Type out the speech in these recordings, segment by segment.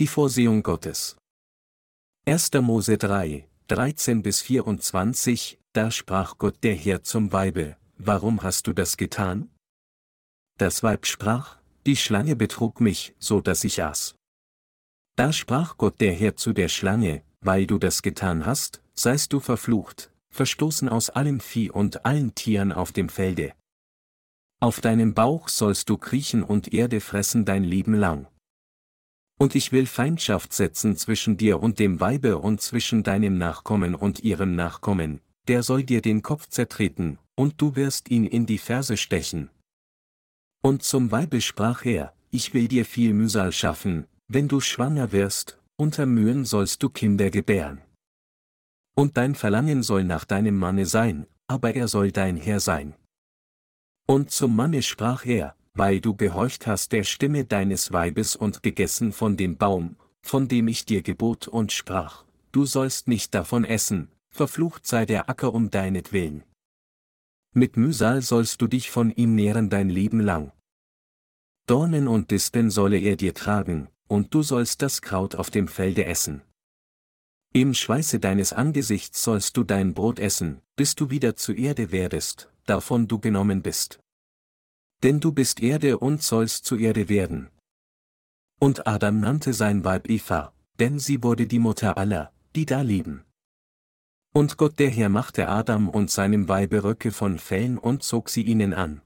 Die Vorsehung Gottes. 1. Mose 3, 13 bis 24, da sprach Gott der Herr zum Weibe, warum hast du das getan? Das Weib sprach, die Schlange betrug mich, so dass ich aß. Da sprach Gott der Herr zu der Schlange, weil du das getan hast, seist du verflucht, verstoßen aus allem Vieh und allen Tieren auf dem Felde. Auf deinem Bauch sollst du kriechen und Erde fressen dein Leben lang. Und ich will Feindschaft setzen zwischen dir und dem Weibe und zwischen deinem Nachkommen und ihrem Nachkommen, der soll dir den Kopf zertreten, und du wirst ihn in die Ferse stechen. Und zum Weibe sprach er, ich will dir viel Mühsal schaffen, wenn du schwanger wirst, unter Mühen sollst du Kinder gebären. Und dein Verlangen soll nach deinem Manne sein, aber er soll dein Herr sein. Und zum Manne sprach er, weil du gehorcht hast der Stimme deines Weibes und gegessen von dem Baum, von dem ich dir gebot und sprach, du sollst nicht davon essen, verflucht sei der Acker um deinetwillen. Mit Mühsal sollst du dich von ihm nähren dein Leben lang. Dornen und Disteln solle er dir tragen, und du sollst das Kraut auf dem Felde essen. Im Schweiße deines Angesichts sollst du dein Brot essen, bis du wieder zu Erde werdest, davon du genommen bist. Denn du bist Erde und sollst zu Erde werden. Und Adam nannte sein Weib Eva, denn sie wurde die Mutter aller, die da lieben. Und Gott der Herr machte Adam und seinem Weibe Röcke von Fellen und zog sie ihnen an.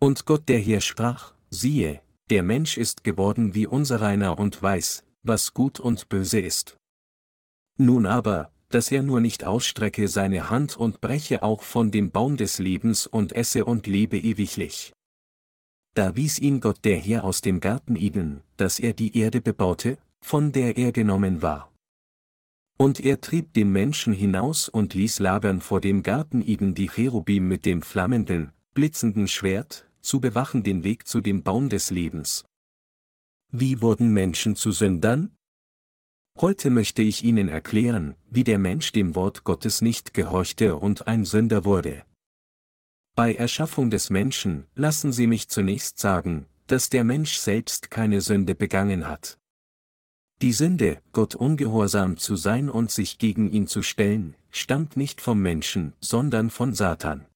Und Gott der Herr sprach, siehe, der Mensch ist geworden wie unsereiner und weiß, was gut und böse ist. Nun aber, dass er nur nicht ausstrecke seine Hand und breche auch von dem Baum des Lebens und esse und lebe ewiglich. Da wies ihn Gott der Herr aus dem Garten Eden, dass er die Erde bebaute, von der er genommen war. Und er trieb den Menschen hinaus und ließ lagern vor dem Garten Eden die Cherubim mit dem flammenden, blitzenden Schwert, zu bewachen den Weg zu dem Baum des Lebens. Wie wurden Menschen zu Sündern? Heute möchte ich Ihnen erklären, wie der Mensch dem Wort Gottes nicht gehorchte und ein Sünder wurde. Bei Erschaffung des Menschen lassen Sie mich zunächst sagen, dass der Mensch selbst keine Sünde begangen hat. Die Sünde, Gott ungehorsam zu sein und sich gegen ihn zu stellen, stammt nicht vom Menschen, sondern von Satan.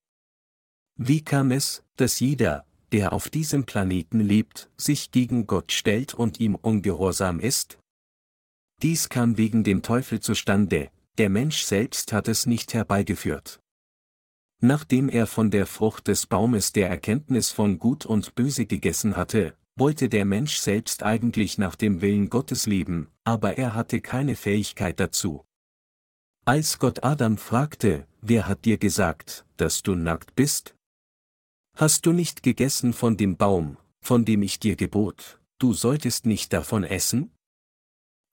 Wie kam es, dass jeder, der auf diesem Planeten lebt, sich gegen Gott stellt und ihm ungehorsam ist? Dies kam wegen dem Teufel zustande, der Mensch selbst hat es nicht herbeigeführt. Nachdem er von der Frucht des Baumes der Erkenntnis von Gut und Böse gegessen hatte, wollte der Mensch selbst eigentlich nach dem Willen Gottes leben, aber er hatte keine Fähigkeit dazu. Als Gott Adam fragte, wer hat dir gesagt, dass du nackt bist? Hast du nicht gegessen von dem Baum, von dem ich dir gebot, du solltest nicht davon essen?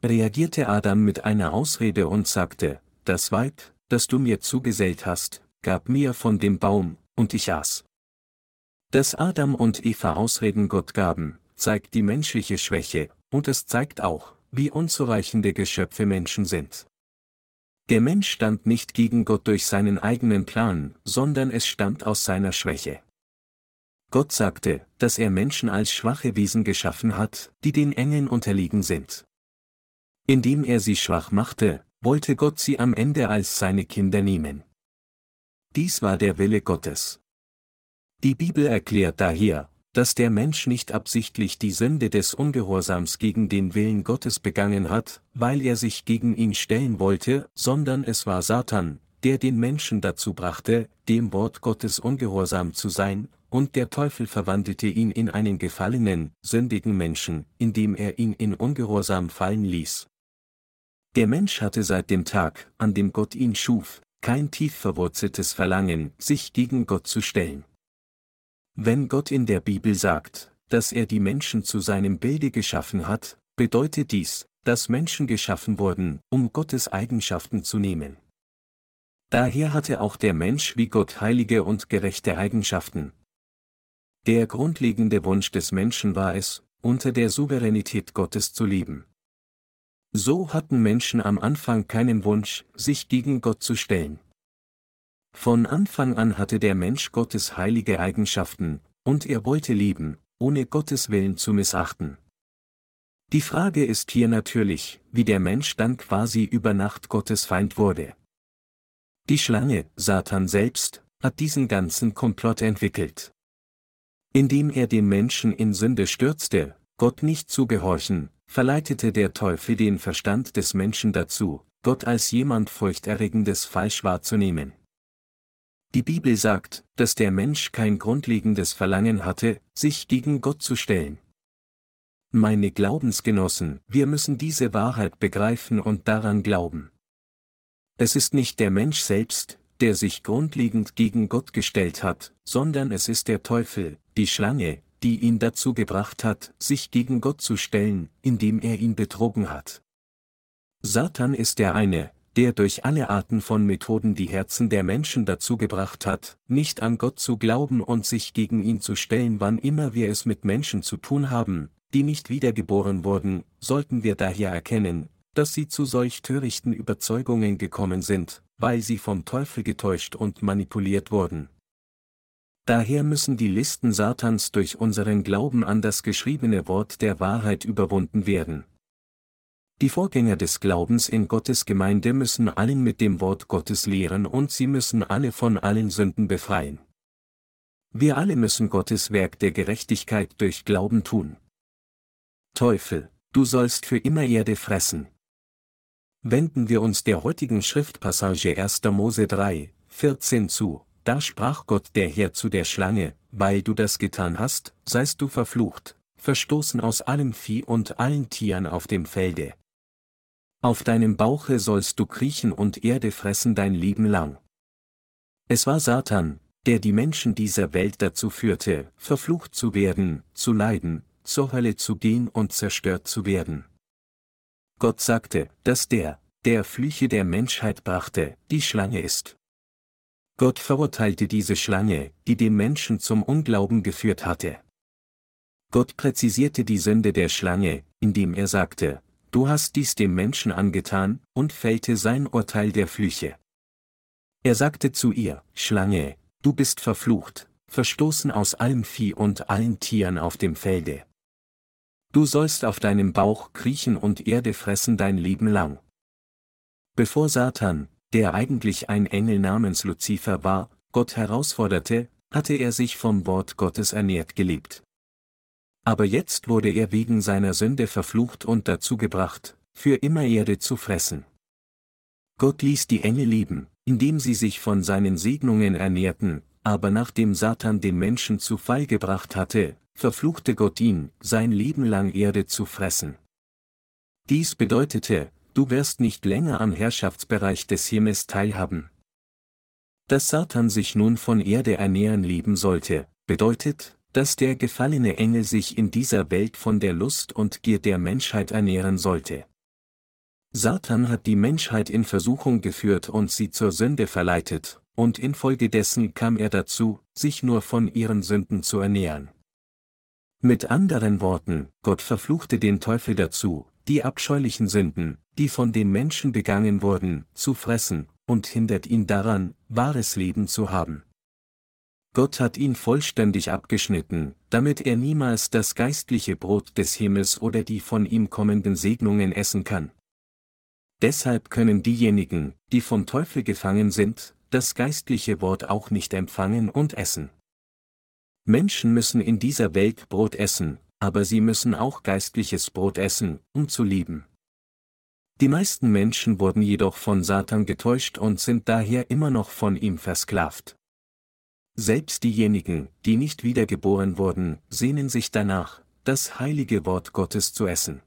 Reagierte Adam mit einer Ausrede und sagte, das Weib, das du mir zugesellt hast, gab mir von dem Baum, und ich aß. Dass Adam und Eva Ausreden Gott gaben, zeigt die menschliche Schwäche, und es zeigt auch, wie unzureichende Geschöpfe Menschen sind. Der Mensch stand nicht gegen Gott durch seinen eigenen Plan, sondern es stammt aus seiner Schwäche. Gott sagte, dass er Menschen als schwache Wesen geschaffen hat, die den Engeln unterliegen sind. Indem er sie schwach machte, wollte Gott sie am Ende als seine Kinder nehmen. Dies war der Wille Gottes. Die Bibel erklärt daher, dass der Mensch nicht absichtlich die Sünde des Ungehorsams gegen den Willen Gottes begangen hat, weil er sich gegen ihn stellen wollte, sondern es war Satan, der den Menschen dazu brachte, dem Wort Gottes ungehorsam zu sein, und der Teufel verwandelte ihn in einen gefallenen, sündigen Menschen, indem er ihn in Ungehorsam fallen ließ. Der Mensch hatte seit dem Tag, an dem Gott ihn schuf, kein tief verwurzeltes Verlangen, sich gegen Gott zu stellen. Wenn Gott in der Bibel sagt, dass er die Menschen zu seinem Bilde geschaffen hat, bedeutet dies, dass Menschen geschaffen wurden, um Gottes Eigenschaften zu nehmen. Daher hatte auch der Mensch wie Gott heilige und gerechte Eigenschaften. Der grundlegende Wunsch des Menschen war es, unter der Souveränität Gottes zu leben. So hatten Menschen am Anfang keinen Wunsch, sich gegen Gott zu stellen. Von Anfang an hatte der Mensch Gottes heilige Eigenschaften, und er wollte leben, ohne Gottes Willen zu missachten. Die Frage ist hier natürlich, wie der Mensch dann quasi über Nacht Gottes Feind wurde. Die Schlange, Satan selbst, hat diesen ganzen Komplott entwickelt. Indem er den Menschen in Sünde stürzte, Gott nicht zu gehorchen, verleitete der Teufel den Verstand des Menschen dazu, Gott als jemand furchterregendes falsch wahrzunehmen. Die Bibel sagt, dass der Mensch kein grundlegendes Verlangen hatte, sich gegen Gott zu stellen. Meine Glaubensgenossen, wir müssen diese Wahrheit begreifen und daran glauben. Es ist nicht der Mensch selbst, der sich grundlegend gegen Gott gestellt hat, sondern es ist der Teufel, die Schlange, die ihn dazu gebracht hat, sich gegen Gott zu stellen, indem er ihn betrogen hat. Satan ist der eine, der durch alle Arten von Methoden die Herzen der Menschen dazu gebracht hat, nicht an Gott zu glauben und sich gegen ihn zu stellen, wann immer wir es mit Menschen zu tun haben, die nicht wiedergeboren wurden, sollten wir daher erkennen, dass sie zu solch törichten Überzeugungen gekommen sind, weil sie vom Teufel getäuscht und manipuliert wurden. Daher müssen die Listen Satans durch unseren Glauben an das geschriebene Wort der Wahrheit überwunden werden. Die Vorgänger des Glaubens in Gottes Gemeinde müssen allen mit dem Wort Gottes lehren und sie müssen alle von allen Sünden befreien. Wir alle müssen Gottes Werk der Gerechtigkeit durch Glauben tun. Teufel, du sollst für immer Erde fressen. Wenden wir uns der heutigen Schriftpassage 1. Mose 3, 14 zu, da sprach Gott der Herr zu der Schlange, weil du das getan hast, seist du verflucht, verstoßen aus allem Vieh und allen Tieren auf dem Felde. Auf deinem Bauche sollst du kriechen und Erde fressen dein Leben lang. Es war Satan, der die Menschen dieser Welt dazu führte, verflucht zu werden, zu leiden, zur Hölle zu gehen und zerstört zu werden. Gott sagte, dass der, der Flüche der Menschheit brachte, die Schlange ist. Gott verurteilte diese Schlange, die den Menschen zum Unglauben geführt hatte. Gott präzisierte die Sünde der Schlange, indem er sagte, du hast dies dem Menschen angetan, und fällte sein Urteil der Flüche. Er sagte zu ihr, Schlange, du bist verflucht, verstoßen aus allem Vieh und allen Tieren auf dem Felde. Du sollst auf deinem Bauch kriechen und Erde fressen dein Leben lang. Bevor Satan, der eigentlich ein Engel namens Luzifer war, Gott herausforderte, hatte er sich vom Wort Gottes ernährt gelebt. Aber jetzt wurde er wegen seiner Sünde verflucht und dazu gebracht, für immer Erde zu fressen. Gott ließ die Engel leben, indem sie sich von seinen Segnungen ernährten, aber nachdem Satan den Menschen zu Fall gebracht hatte, verfluchte Gott ihn, sein Leben lang Erde zu fressen. Dies bedeutete, du wirst nicht länger am Herrschaftsbereich des Himmels teilhaben. Dass Satan sich nun von Erde ernähren lieben sollte, bedeutet, dass der gefallene Engel sich in dieser Welt von der Lust und Gier der Menschheit ernähren sollte. Satan hat die Menschheit in Versuchung geführt und sie zur Sünde verleitet, und infolgedessen kam er dazu, sich nur von ihren Sünden zu ernähren. Mit anderen Worten, Gott verfluchte den Teufel dazu, die abscheulichen Sünden, die von den Menschen begangen wurden, zu fressen, und hindert ihn daran, wahres Leben zu haben. Gott hat ihn vollständig abgeschnitten, damit er niemals das geistliche Brot des Himmels oder die von ihm kommenden Segnungen essen kann. Deshalb können diejenigen, die vom Teufel gefangen sind, das geistliche Wort auch nicht empfangen und essen. Menschen müssen in dieser Welt Brot essen, aber sie müssen auch geistliches Brot essen, um zu lieben. Die meisten Menschen wurden jedoch von Satan getäuscht und sind daher immer noch von ihm versklavt. Selbst diejenigen, die nicht wiedergeboren wurden, sehnen sich danach, das heilige Wort Gottes zu essen.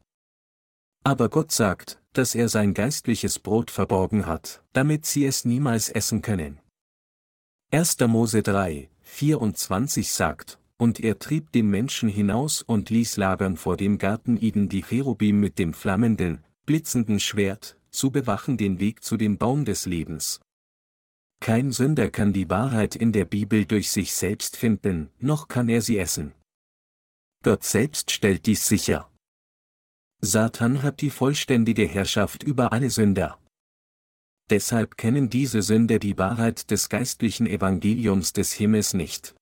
Aber Gott sagt, dass er sein geistliches Brot verborgen hat, damit sie es niemals essen können. 1. Mose 3, 24 sagt, und er trieb den Menschen hinaus und ließ lagern vor dem Garten Eden die Cherubim mit dem flammenden, blitzenden Schwert, zu bewachen den Weg zu dem Baum des Lebens, kein Sünder kann die Wahrheit in der Bibel durch sich selbst finden, noch kann er sie essen. Gott selbst stellt dies sicher. Satan hat die vollständige Herrschaft über alle Sünder. Deshalb kennen diese Sünder die Wahrheit des geistlichen Evangeliums des Himmels nicht.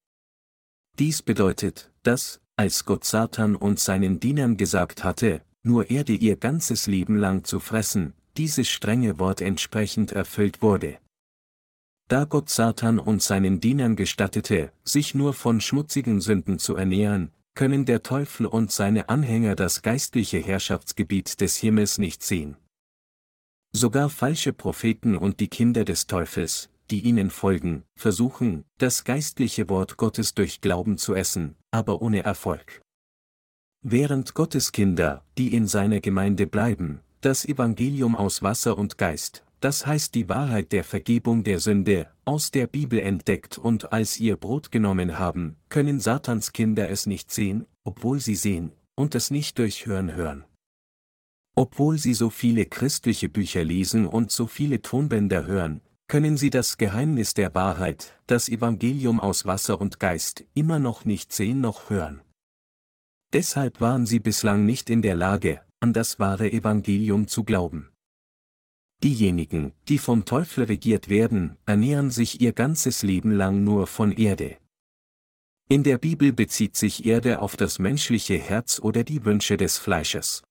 Dies bedeutet, dass, als Gott Satan und seinen Dienern gesagt hatte, nur Erde ihr ganzes Leben lang zu fressen, dieses strenge Wort entsprechend erfüllt wurde. Da Gott Satan und seinen Dienern gestattete, sich nur von schmutzigen Sünden zu ernähren, können der Teufel und seine Anhänger das geistliche Herrschaftsgebiet des Himmels nicht sehen. Sogar falsche Propheten und die Kinder des Teufels, die ihnen folgen, versuchen, das geistliche Wort Gottes durch Glauben zu essen, aber ohne Erfolg. Während Gottes Kinder, die in seiner Gemeinde bleiben, das Evangelium aus Wasser und Geist, das heißt die Wahrheit der Vergebung der Sünde, aus der Bibel entdeckt und als ihr Brot genommen haben, können Satans Kinder es nicht sehen, obwohl sie sehen, und es nicht durch Hören hören. Obwohl sie so viele christliche Bücher lesen und so viele Tonbänder hören, können sie das Geheimnis der Wahrheit, das Evangelium aus Wasser und Geist, immer noch nicht sehen noch hören. Deshalb waren sie bislang nicht in der Lage, an das wahre Evangelium zu glauben. Diejenigen, die vom Teufel regiert werden, ernähren sich ihr ganzes Leben lang nur von Erde. In der Bibel bezieht sich Erde auf das menschliche Herz oder die Wünsche des Fleisches.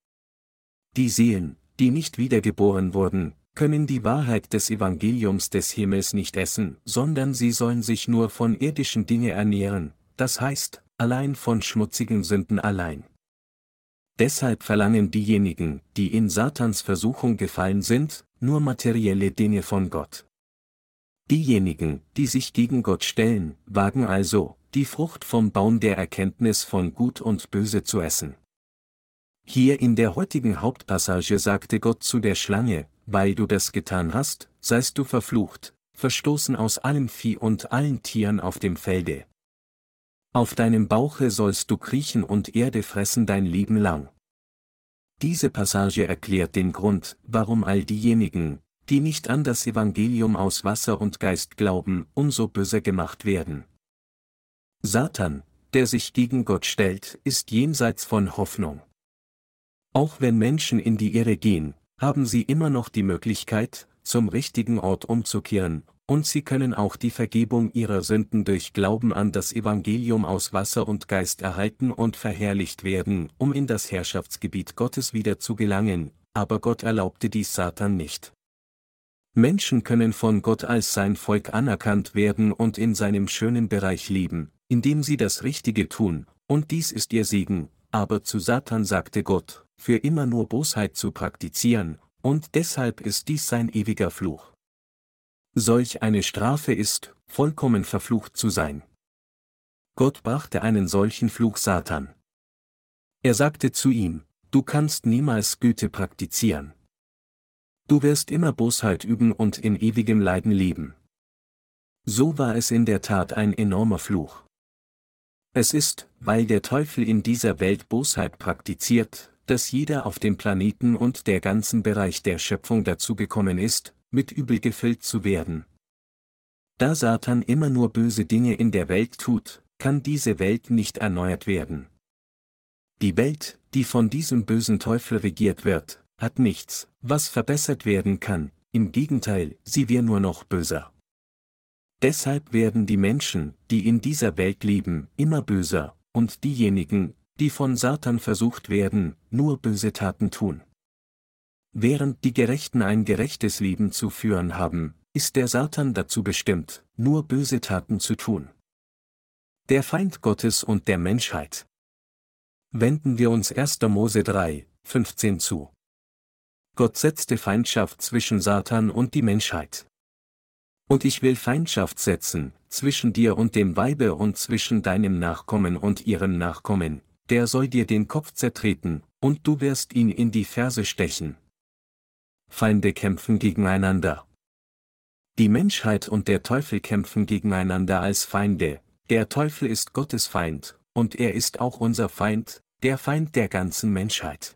Die Seelen, die nicht wiedergeboren wurden, können die Wahrheit des Evangeliums des Himmels nicht essen, sondern sie sollen sich nur von irdischen Dinge ernähren, das heißt, allein von schmutzigen Sünden allein. Deshalb verlangen diejenigen, die in Satans Versuchung gefallen sind, nur materielle Dinge von Gott. Diejenigen, die sich gegen Gott stellen, wagen also, die Frucht vom Baum der Erkenntnis von Gut und Böse zu essen. Hier in der heutigen Hauptpassage sagte Gott zu der Schlange, weil du das getan hast, seist du verflucht, verstoßen aus allem Vieh und allen Tieren auf dem Felde. Auf deinem Bauche sollst du kriechen und Erde fressen dein Leben lang. Diese Passage erklärt den Grund, warum all diejenigen, die nicht an das Evangelium aus Wasser und Geist glauben, umso böser gemacht werden. Satan, der sich gegen Gott stellt, ist jenseits von Hoffnung. Auch wenn Menschen in die Irre gehen, haben sie immer noch die Möglichkeit, zum richtigen Ort umzukehren, und sie können auch die Vergebung ihrer Sünden durch Glauben an das Evangelium aus Wasser und Geist erhalten und verherrlicht werden, um in das Herrschaftsgebiet Gottes wieder zu gelangen, aber Gott erlaubte dies Satan nicht. Menschen können von Gott als sein Volk anerkannt werden und in seinem schönen Bereich leben, indem sie das Richtige tun, und dies ist ihr Segen, aber zu Satan sagte Gott, für immer nur Bosheit zu praktizieren, und deshalb ist dies sein ewiger Fluch. Solch eine Strafe ist, vollkommen verflucht zu sein. Gott brachte einen solchen Fluch Satan. Er sagte zu ihm, du kannst niemals Güte praktizieren. Du wirst immer Bosheit üben und in ewigem Leiden leben. So war es in der Tat ein enormer Fluch. Es ist, weil der Teufel in dieser Welt Bosheit praktiziert, dass jeder auf dem Planeten und der ganzen Bereich der Schöpfung dazu gekommen ist, mit Übel gefüllt zu werden. Da Satan immer nur böse Dinge in der Welt tut, kann diese Welt nicht erneuert werden. Die Welt, die von diesem bösen Teufel regiert wird, hat nichts, was verbessert werden kann, im Gegenteil, sie wird nur noch böser. Deshalb werden die Menschen, die in dieser Welt leben, immer böser, und diejenigen, die von Satan versucht werden, nur böse Taten tun. Während die Gerechten ein gerechtes Leben zu führen haben, ist der Satan dazu bestimmt, nur böse Taten zu tun. Der Feind Gottes und der Menschheit. Wenden wir uns 1. Mose 3, 15 zu. Gott setzte Feindschaft zwischen Satan und die Menschheit. Und ich will Feindschaft setzen, zwischen dir und dem Weibe und zwischen deinem Nachkommen und ihrem Nachkommen, der soll dir den Kopf zertreten, und du wirst ihn in die Ferse stechen. Feinde kämpfen gegeneinander. Die Menschheit und der Teufel kämpfen gegeneinander als Feinde, der Teufel ist Gottes Feind, und er ist auch unser Feind, der Feind der ganzen Menschheit.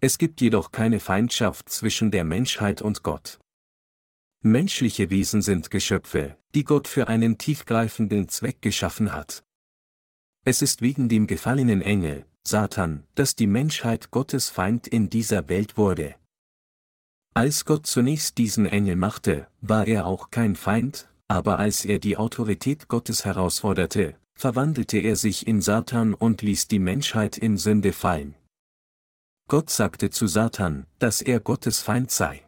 Es gibt jedoch keine Feindschaft zwischen der Menschheit und Gott. Menschliche Wesen sind Geschöpfe, die Gott für einen tiefgreifenden Zweck geschaffen hat. Es ist wegen dem gefallenen Engel, Satan, dass die Menschheit Gottes Feind in dieser Welt wurde. Als Gott zunächst diesen Engel machte, war er auch kein Feind, aber als er die Autorität Gottes herausforderte, verwandelte er sich in Satan und ließ die Menschheit in Sünde fallen. Gott sagte zu Satan, dass er Gottes Feind sei.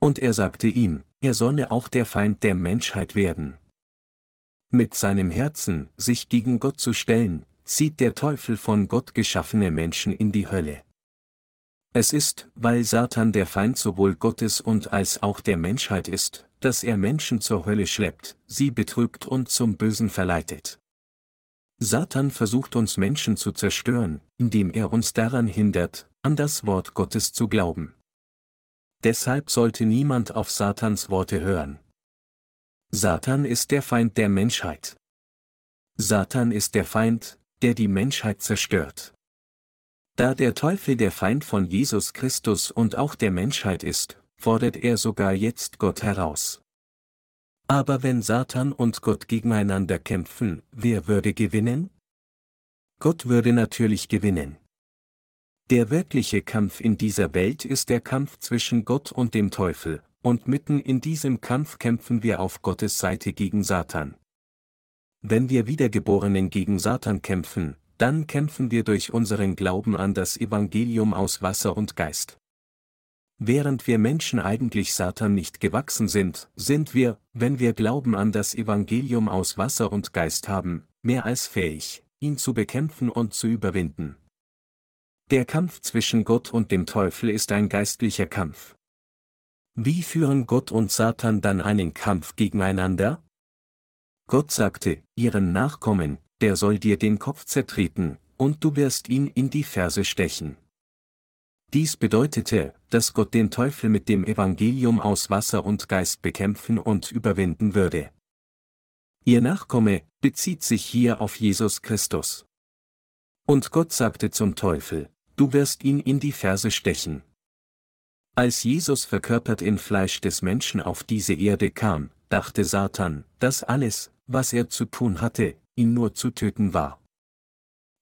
Und er sagte ihm, er solle auch der Feind der Menschheit werden. Mit seinem Herzen, sich gegen Gott zu stellen, zieht der Teufel von Gott geschaffene Menschen in die Hölle. Es ist, weil Satan der Feind sowohl Gottes und als auch der Menschheit ist, dass er Menschen zur Hölle schleppt, sie betrügt und zum Bösen verleitet. Satan versucht uns Menschen zu zerstören, indem er uns daran hindert, an das Wort Gottes zu glauben. Deshalb sollte niemand auf Satans Worte hören. Satan ist der Feind der Menschheit. Satan ist der Feind, der die Menschheit zerstört. Da der Teufel der Feind von Jesus Christus und auch der Menschheit ist, fordert er sogar jetzt Gott heraus. Aber wenn Satan und Gott gegeneinander kämpfen, wer würde gewinnen? Gott würde natürlich gewinnen. Der wirkliche Kampf in dieser Welt ist der Kampf zwischen Gott und dem Teufel, und mitten in diesem Kampf kämpfen wir auf Gottes Seite gegen Satan. Wenn wir Wiedergeborenen gegen Satan kämpfen, dann kämpfen wir durch unseren Glauben an das Evangelium aus Wasser und Geist. Während wir Menschen eigentlich Satan nicht gewachsen sind, sind wir, wenn wir Glauben an das Evangelium aus Wasser und Geist haben, mehr als fähig, ihn zu bekämpfen und zu überwinden. Der Kampf zwischen Gott und dem Teufel ist ein geistlicher Kampf. Wie führen Gott und Satan dann einen Kampf gegeneinander? Gott sagte, ihren Nachkommen, der soll dir den Kopf zertreten, und du wirst ihn in die Ferse stechen. Dies bedeutete, dass Gott den Teufel mit dem Evangelium aus Wasser und Geist bekämpfen und überwinden würde. Ihr Nachkomme bezieht sich hier auf Jesus Christus. Und Gott sagte zum Teufel, du wirst ihn in die Ferse stechen. Als Jesus verkörpert in Fleisch des Menschen auf diese Erde kam, dachte Satan, dass alles, was er zu tun hatte, ihn nur zu töten war.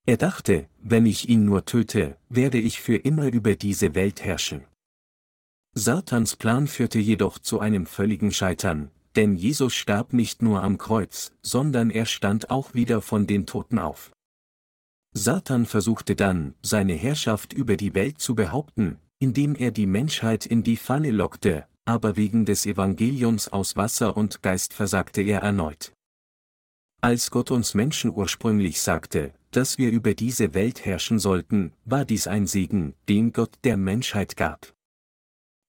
Er dachte, wenn ich ihn nur töte, werde ich für immer über diese Welt herrschen. Satans Plan führte jedoch zu einem völligen Scheitern, denn Jesus starb nicht nur am Kreuz, sondern er stand auch wieder von den Toten auf. Satan versuchte dann, seine Herrschaft über die Welt zu behaupten, indem er die Menschheit in die Falle lockte, aber wegen des Evangeliums aus Wasser und Geist versagte er erneut. Als Gott uns Menschen ursprünglich sagte, dass wir über diese Welt herrschen sollten, war dies ein Segen, den Gott der Menschheit gab.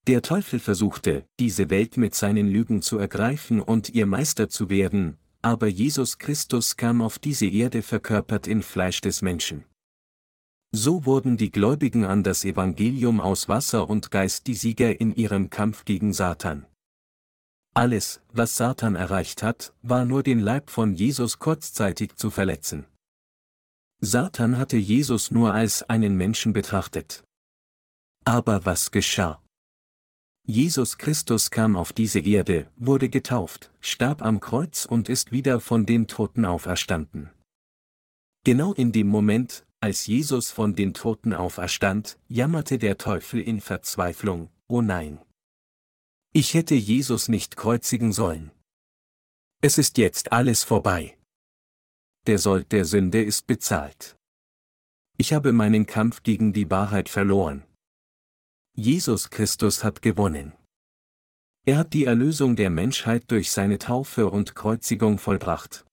Der Teufel versuchte, diese Welt mit seinen Lügen zu ergreifen und ihr Meister zu werden, aber Jesus Christus kam auf diese Erde verkörpert in Fleisch des Menschen. So wurden die Gläubigen an das Evangelium aus Wasser und Geist die Sieger in ihrem Kampf gegen Satan. Alles, was Satan erreicht hat, war nur den Leib von Jesus kurzzeitig zu verletzen. Satan hatte Jesus nur als einen Menschen betrachtet. Aber was geschah? Jesus Christus kam auf diese Erde, wurde getauft, starb am Kreuz und ist wieder von den Toten auferstanden. Genau in dem Moment, als Jesus von den Toten auferstand, jammerte der Teufel in Verzweiflung, oh nein. Ich hätte Jesus nicht kreuzigen sollen. Es ist jetzt alles vorbei der Sold der Sünde ist bezahlt. Ich habe meinen Kampf gegen die Wahrheit verloren. Jesus Christus hat gewonnen. Er hat die Erlösung der Menschheit durch seine Taufe und Kreuzigung vollbracht.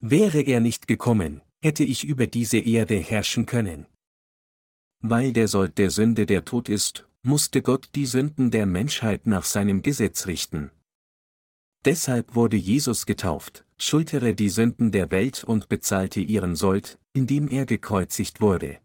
Wäre er nicht gekommen, hätte ich über diese Erde herrschen können. Weil der Sold der Sünde der Tod ist, musste Gott die Sünden der Menschheit nach seinem Gesetz richten. Deshalb wurde Jesus getauft, schultere die Sünden der Welt und bezahlte ihren Sold, indem er gekreuzigt wurde.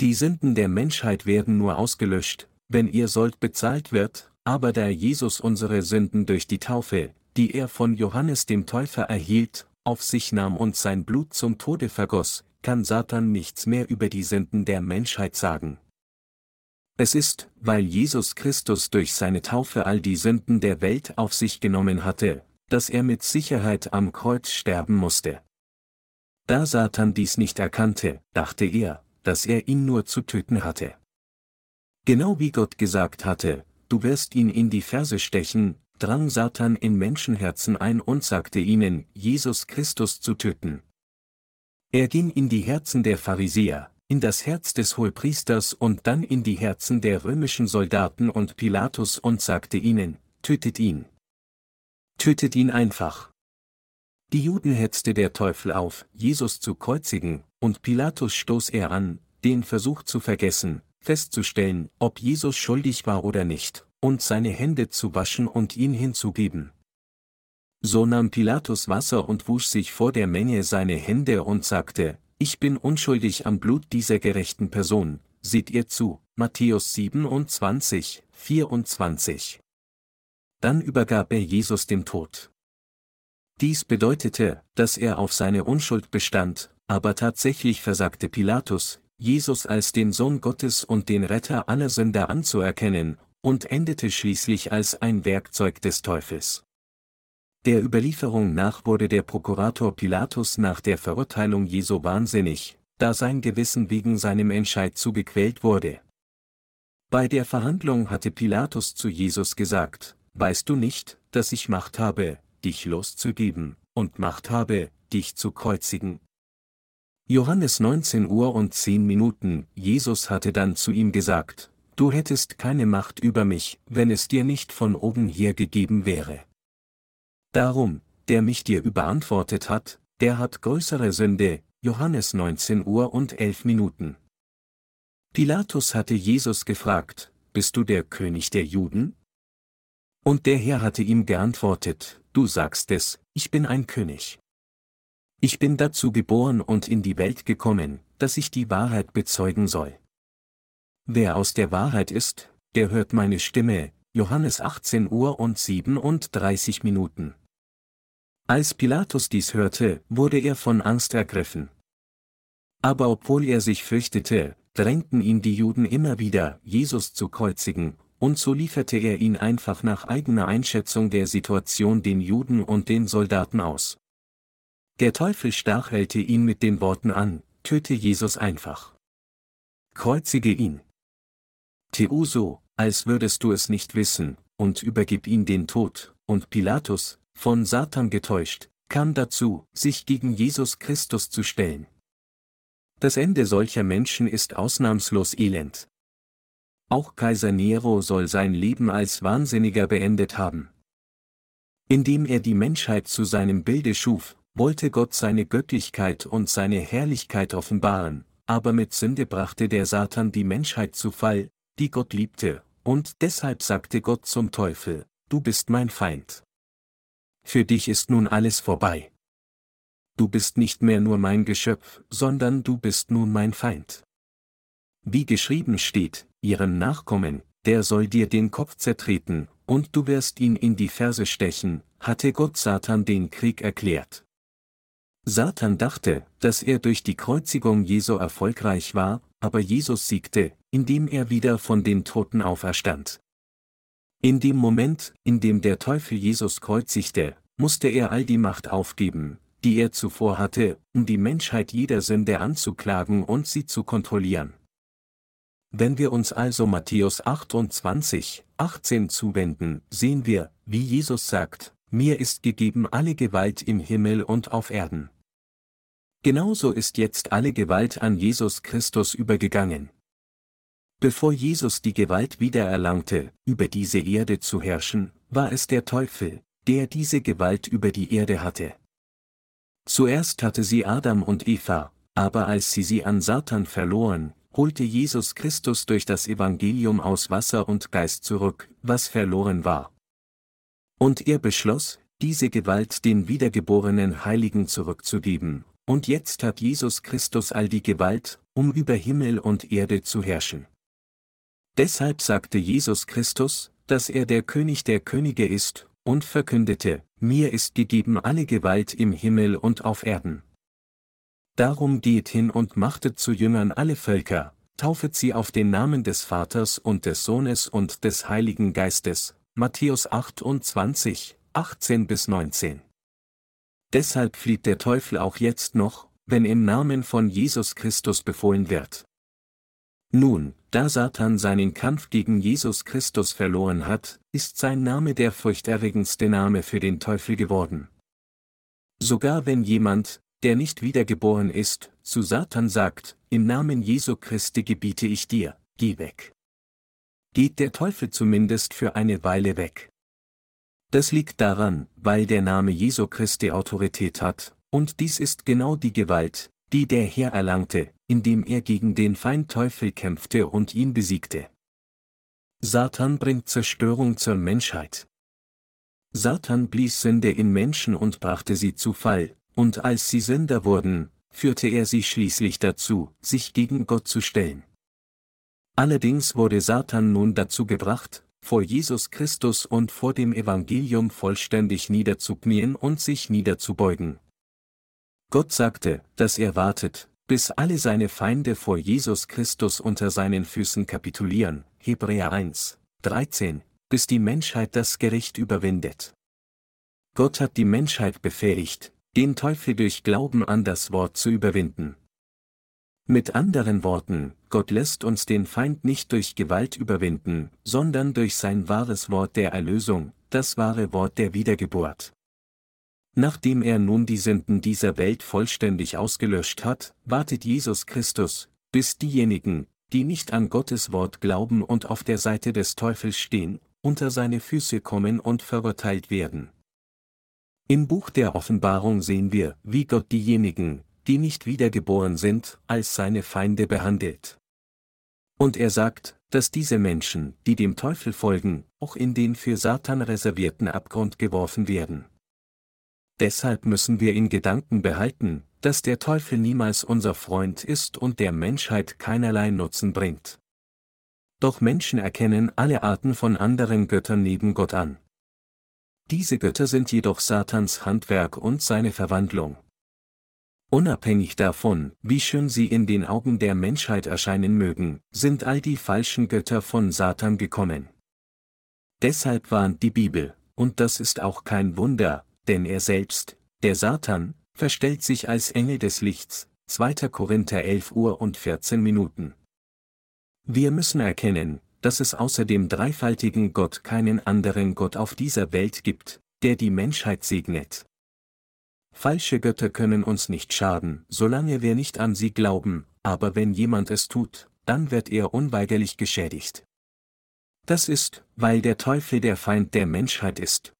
Die Sünden der Menschheit werden nur ausgelöscht, wenn ihr Sold bezahlt wird, aber da Jesus unsere Sünden durch die Taufe, die er von Johannes dem Täufer erhielt, auf sich nahm und sein Blut zum Tode vergoss, kann Satan nichts mehr über die Sünden der Menschheit sagen. Es ist, weil Jesus Christus durch seine Taufe all die Sünden der Welt auf sich genommen hatte, dass er mit Sicherheit am Kreuz sterben musste. Da Satan dies nicht erkannte, dachte er, dass er ihn nur zu töten hatte. Genau wie Gott gesagt hatte, du wirst ihn in die Ferse stechen, drang Satan in Menschenherzen ein und sagte ihnen, Jesus Christus zu töten. Er ging in die Herzen der Pharisäer, in das Herz des Hohepriesters und dann in die Herzen der römischen Soldaten und Pilatus und sagte ihnen, tötet ihn. Tötet ihn einfach. Die Juden hetzte der Teufel auf, Jesus zu kreuzigen, und Pilatus stoß er an, den Versuch zu vergessen, festzustellen, ob Jesus schuldig war oder nicht, und seine Hände zu waschen und ihn hinzugeben. So nahm Pilatus Wasser und wusch sich vor der Menge seine Hände und sagte, ich bin unschuldig am Blut dieser gerechten Person, seht ihr zu, Matthäus 27, 24. Dann übergab er Jesus dem Tod. Dies bedeutete, dass er auf seine Unschuld bestand, aber tatsächlich versagte Pilatus, Jesus als den Sohn Gottes und den Retter aller Sünder anzuerkennen, und endete schließlich als ein Werkzeug des Teufels. Der Überlieferung nach wurde der Prokurator Pilatus nach der Verurteilung Jesu wahnsinnig, da sein Gewissen wegen seinem Entscheid zu gequält wurde. Bei der Verhandlung hatte Pilatus zu Jesus gesagt, Weißt du nicht, dass ich Macht habe, dich loszugeben, und Macht habe, dich zu kreuzigen. Johannes 19 Uhr und 10 Minuten, Jesus hatte dann zu ihm gesagt, du hättest keine Macht über mich, wenn es dir nicht von oben her gegeben wäre. Darum, der mich dir überantwortet hat, der hat größere Sünde, Johannes 19 Uhr und 11 Minuten. Pilatus hatte Jesus gefragt, bist du der König der Juden? Und der Herr hatte ihm geantwortet, Du sagst es, ich bin ein König. Ich bin dazu geboren und in die Welt gekommen, dass ich die Wahrheit bezeugen soll. Wer aus der Wahrheit ist, der hört meine Stimme, Johannes 18 Uhr und 37 Minuten. Als Pilatus dies hörte, wurde er von Angst ergriffen. Aber obwohl er sich fürchtete, drängten ihn die Juden immer wieder, Jesus zu kreuzigen, und so lieferte er ihn einfach nach eigener Einschätzung der Situation den Juden und den Soldaten aus. Der Teufel stachelte ihn mit den Worten an, töte Jesus einfach. Kreuzige ihn. Tu so, als würdest du es nicht wissen, und übergib ihn den Tod, und Pilatus, von Satan getäuscht, kam dazu, sich gegen Jesus Christus zu stellen. Das Ende solcher Menschen ist ausnahmslos elend. Auch Kaiser Nero soll sein Leben als Wahnsinniger beendet haben. Indem er die Menschheit zu seinem Bilde schuf, wollte Gott seine Göttlichkeit und seine Herrlichkeit offenbaren, aber mit Sünde brachte der Satan die Menschheit zu Fall, die Gott liebte, und deshalb sagte Gott zum Teufel, du bist mein Feind. Für dich ist nun alles vorbei. Du bist nicht mehr nur mein Geschöpf, sondern du bist nun mein Feind. Wie geschrieben steht, ihrem Nachkommen, der soll dir den Kopf zertreten, und du wirst ihn in die Ferse stechen, hatte Gott Satan den Krieg erklärt. Satan dachte, dass er durch die Kreuzigung Jesu erfolgreich war, aber Jesus siegte, indem er wieder von den Toten auferstand. In dem Moment, in dem der Teufel Jesus kreuzigte, musste er all die Macht aufgeben, die er zuvor hatte, um die Menschheit jeder Sünde anzuklagen und sie zu kontrollieren. Wenn wir uns also Matthäus 28, 18 zuwenden, sehen wir, wie Jesus sagt, mir ist gegeben alle Gewalt im Himmel und auf Erden. Genauso ist jetzt alle Gewalt an Jesus Christus übergegangen. Bevor Jesus die Gewalt wiedererlangte, über diese Erde zu herrschen, war es der Teufel, der diese Gewalt über die Erde hatte. Zuerst hatte sie Adam und Eva, aber als sie sie an Satan verloren, holte Jesus Christus durch das Evangelium aus Wasser und Geist zurück, was verloren war. Und er beschloss, diese Gewalt den wiedergeborenen Heiligen zurückzugeben, und jetzt hat Jesus Christus all die Gewalt, um über Himmel und Erde zu herrschen. Deshalb sagte Jesus Christus, dass er der König der Könige ist, und verkündete, mir ist gegeben alle Gewalt im Himmel und auf Erden. Darum geht hin und machtet zu Jüngern alle Völker, taufet sie auf den Namen des Vaters und des Sohnes und des Heiligen Geistes. Matthäus 28, 18 bis 19. Deshalb flieht der Teufel auch jetzt noch, wenn im Namen von Jesus Christus befohlen wird. Nun, da Satan seinen Kampf gegen Jesus Christus verloren hat, ist sein Name der furchterregendste Name für den Teufel geworden. Sogar wenn jemand, der nicht wiedergeboren ist, zu Satan sagt, im Namen Jesu Christi gebiete ich dir, geh weg. Geht der Teufel zumindest für eine Weile weg. Das liegt daran, weil der Name Jesu Christi Autorität hat, und dies ist genau die Gewalt, die der Herr erlangte, indem er gegen den Feind Teufel kämpfte und ihn besiegte. Satan bringt Zerstörung zur Menschheit. Satan blies Sünde in Menschen und brachte sie zu Fall, und als sie Sünder wurden, führte er sie schließlich dazu, sich gegen Gott zu stellen. Allerdings wurde Satan nun dazu gebracht, vor Jesus Christus und vor dem Evangelium vollständig niederzuknien und sich niederzubeugen. Gott sagte, dass er wartet, bis alle seine Feinde vor Jesus Christus unter seinen Füßen kapitulieren, Hebräer 1, 13, bis die Menschheit das Gericht überwindet. Gott hat die Menschheit befähigt, den Teufel durch Glauben an das Wort zu überwinden. Mit anderen Worten, Gott lässt uns den Feind nicht durch Gewalt überwinden, sondern durch sein wahres Wort der Erlösung, das wahre Wort der Wiedergeburt. Nachdem er nun die Sünden dieser Welt vollständig ausgelöscht hat, wartet Jesus Christus, bis diejenigen, die nicht an Gottes Wort glauben und auf der Seite des Teufels stehen, unter seine Füße kommen und verurteilt werden. Im Buch der Offenbarung sehen wir, wie Gott diejenigen, die nicht wiedergeboren sind, als seine Feinde behandelt. Und er sagt, dass diese Menschen, die dem Teufel folgen, auch in den für Satan reservierten Abgrund geworfen werden. Deshalb müssen wir in Gedanken behalten, dass der Teufel niemals unser Freund ist und der Menschheit keinerlei Nutzen bringt. Doch Menschen erkennen alle Arten von anderen Göttern neben Gott an. Diese Götter sind jedoch Satans Handwerk und seine Verwandlung. Unabhängig davon, wie schön sie in den Augen der Menschheit erscheinen mögen, sind all die falschen Götter von Satan gekommen. Deshalb warnt die Bibel, und das ist auch kein Wunder, denn er selbst, der Satan, verstellt sich als Engel des Lichts, 2. Korinther 11 Uhr und 14 Minuten. Wir müssen erkennen, dass es außer dem dreifaltigen Gott keinen anderen Gott auf dieser Welt gibt, der die Menschheit segnet. Falsche Götter können uns nicht schaden, solange wir nicht an sie glauben, aber wenn jemand es tut, dann wird er unweigerlich geschädigt. Das ist, weil der Teufel der Feind der Menschheit ist.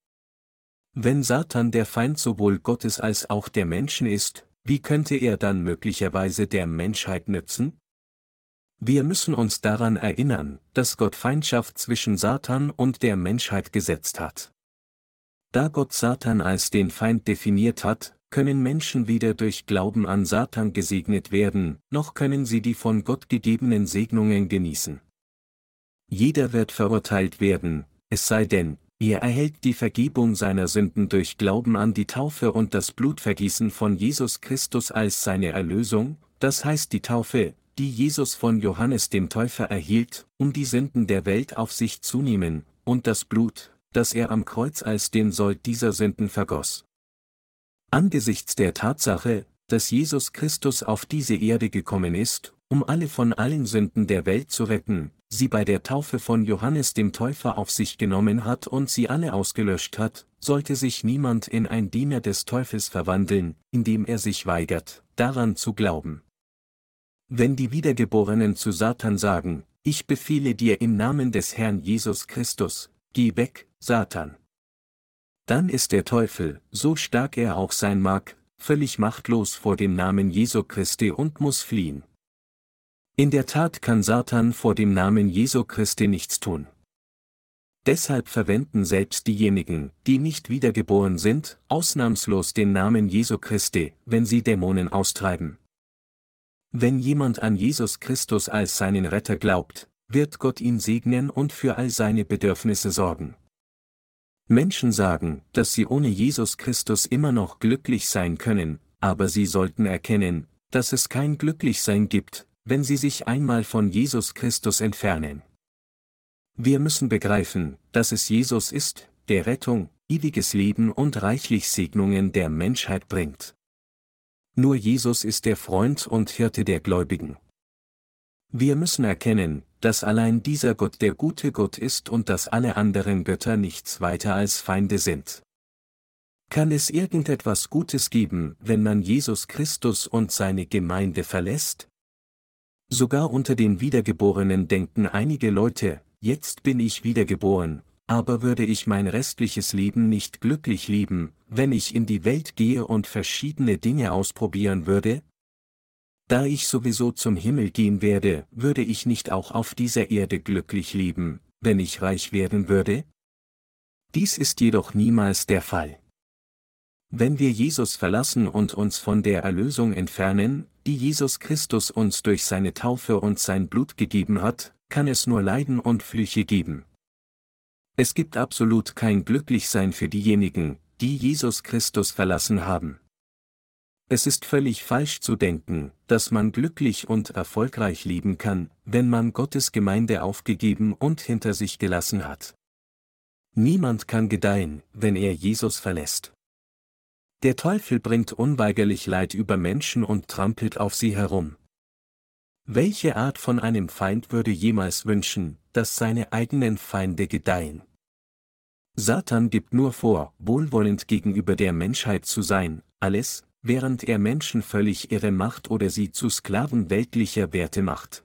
Wenn Satan der Feind sowohl Gottes als auch der Menschen ist, wie könnte er dann möglicherweise der Menschheit nützen? Wir müssen uns daran erinnern, dass Gott Feindschaft zwischen Satan und der Menschheit gesetzt hat. Da Gott Satan als den Feind definiert hat, können Menschen weder durch Glauben an Satan gesegnet werden, noch können sie die von Gott gegebenen Segnungen genießen. Jeder wird verurteilt werden, es sei denn, er erhält die Vergebung seiner Sünden durch Glauben an die Taufe und das Blutvergießen von Jesus Christus als seine Erlösung, das heißt die Taufe, die Jesus von Johannes dem Täufer erhielt, um die Sünden der Welt auf sich zu nehmen, und das Blut, das er am Kreuz als den Sold dieser Sünden vergoss. Angesichts der Tatsache, dass Jesus Christus auf diese Erde gekommen ist, um alle von allen Sünden der Welt zu retten, sie bei der Taufe von Johannes dem Täufer auf sich genommen hat und sie alle ausgelöscht hat, sollte sich niemand in ein Diener des Teufels verwandeln, indem er sich weigert, daran zu glauben. Wenn die Wiedergeborenen zu Satan sagen, ich befehle dir im Namen des Herrn Jesus Christus, geh weg, Satan. Dann ist der Teufel, so stark er auch sein mag, völlig machtlos vor dem Namen Jesu Christi und muss fliehen. In der Tat kann Satan vor dem Namen Jesu Christi nichts tun. Deshalb verwenden selbst diejenigen, die nicht wiedergeboren sind, ausnahmslos den Namen Jesu Christi, wenn sie Dämonen austreiben. Wenn jemand an Jesus Christus als seinen Retter glaubt, wird Gott ihn segnen und für all seine Bedürfnisse sorgen. Menschen sagen, dass sie ohne Jesus Christus immer noch glücklich sein können, aber sie sollten erkennen, dass es kein Glücklichsein gibt, wenn sie sich einmal von Jesus Christus entfernen. Wir müssen begreifen, dass es Jesus ist, der Rettung, ewiges Leben und reichlich Segnungen der Menschheit bringt. Nur Jesus ist der Freund und Hirte der Gläubigen. Wir müssen erkennen, dass allein dieser Gott der gute Gott ist und dass alle anderen Götter nichts weiter als Feinde sind. Kann es irgendetwas Gutes geben, wenn man Jesus Christus und seine Gemeinde verlässt? Sogar unter den Wiedergeborenen denken einige Leute, jetzt bin ich wiedergeboren, aber würde ich mein restliches Leben nicht glücklich leben, wenn ich in die Welt gehe und verschiedene Dinge ausprobieren würde? Da ich sowieso zum Himmel gehen werde, würde ich nicht auch auf dieser Erde glücklich leben, wenn ich reich werden würde? Dies ist jedoch niemals der Fall. Wenn wir Jesus verlassen und uns von der Erlösung entfernen, die Jesus Christus uns durch seine Taufe und sein Blut gegeben hat, kann es nur Leiden und Flüche geben. Es gibt absolut kein Glücklichsein für diejenigen, die Jesus Christus verlassen haben. Es ist völlig falsch zu denken, dass man glücklich und erfolgreich leben kann, wenn man Gottes Gemeinde aufgegeben und hinter sich gelassen hat. Niemand kann gedeihen, wenn er Jesus verlässt. Der Teufel bringt unweigerlich Leid über Menschen und trampelt auf sie herum. Welche Art von einem Feind würde jemals wünschen, dass seine eigenen Feinde gedeihen? Satan gibt nur vor, wohlwollend gegenüber der Menschheit zu sein, alles, während er Menschen völlig irre macht oder sie zu Sklaven weltlicher Werte macht.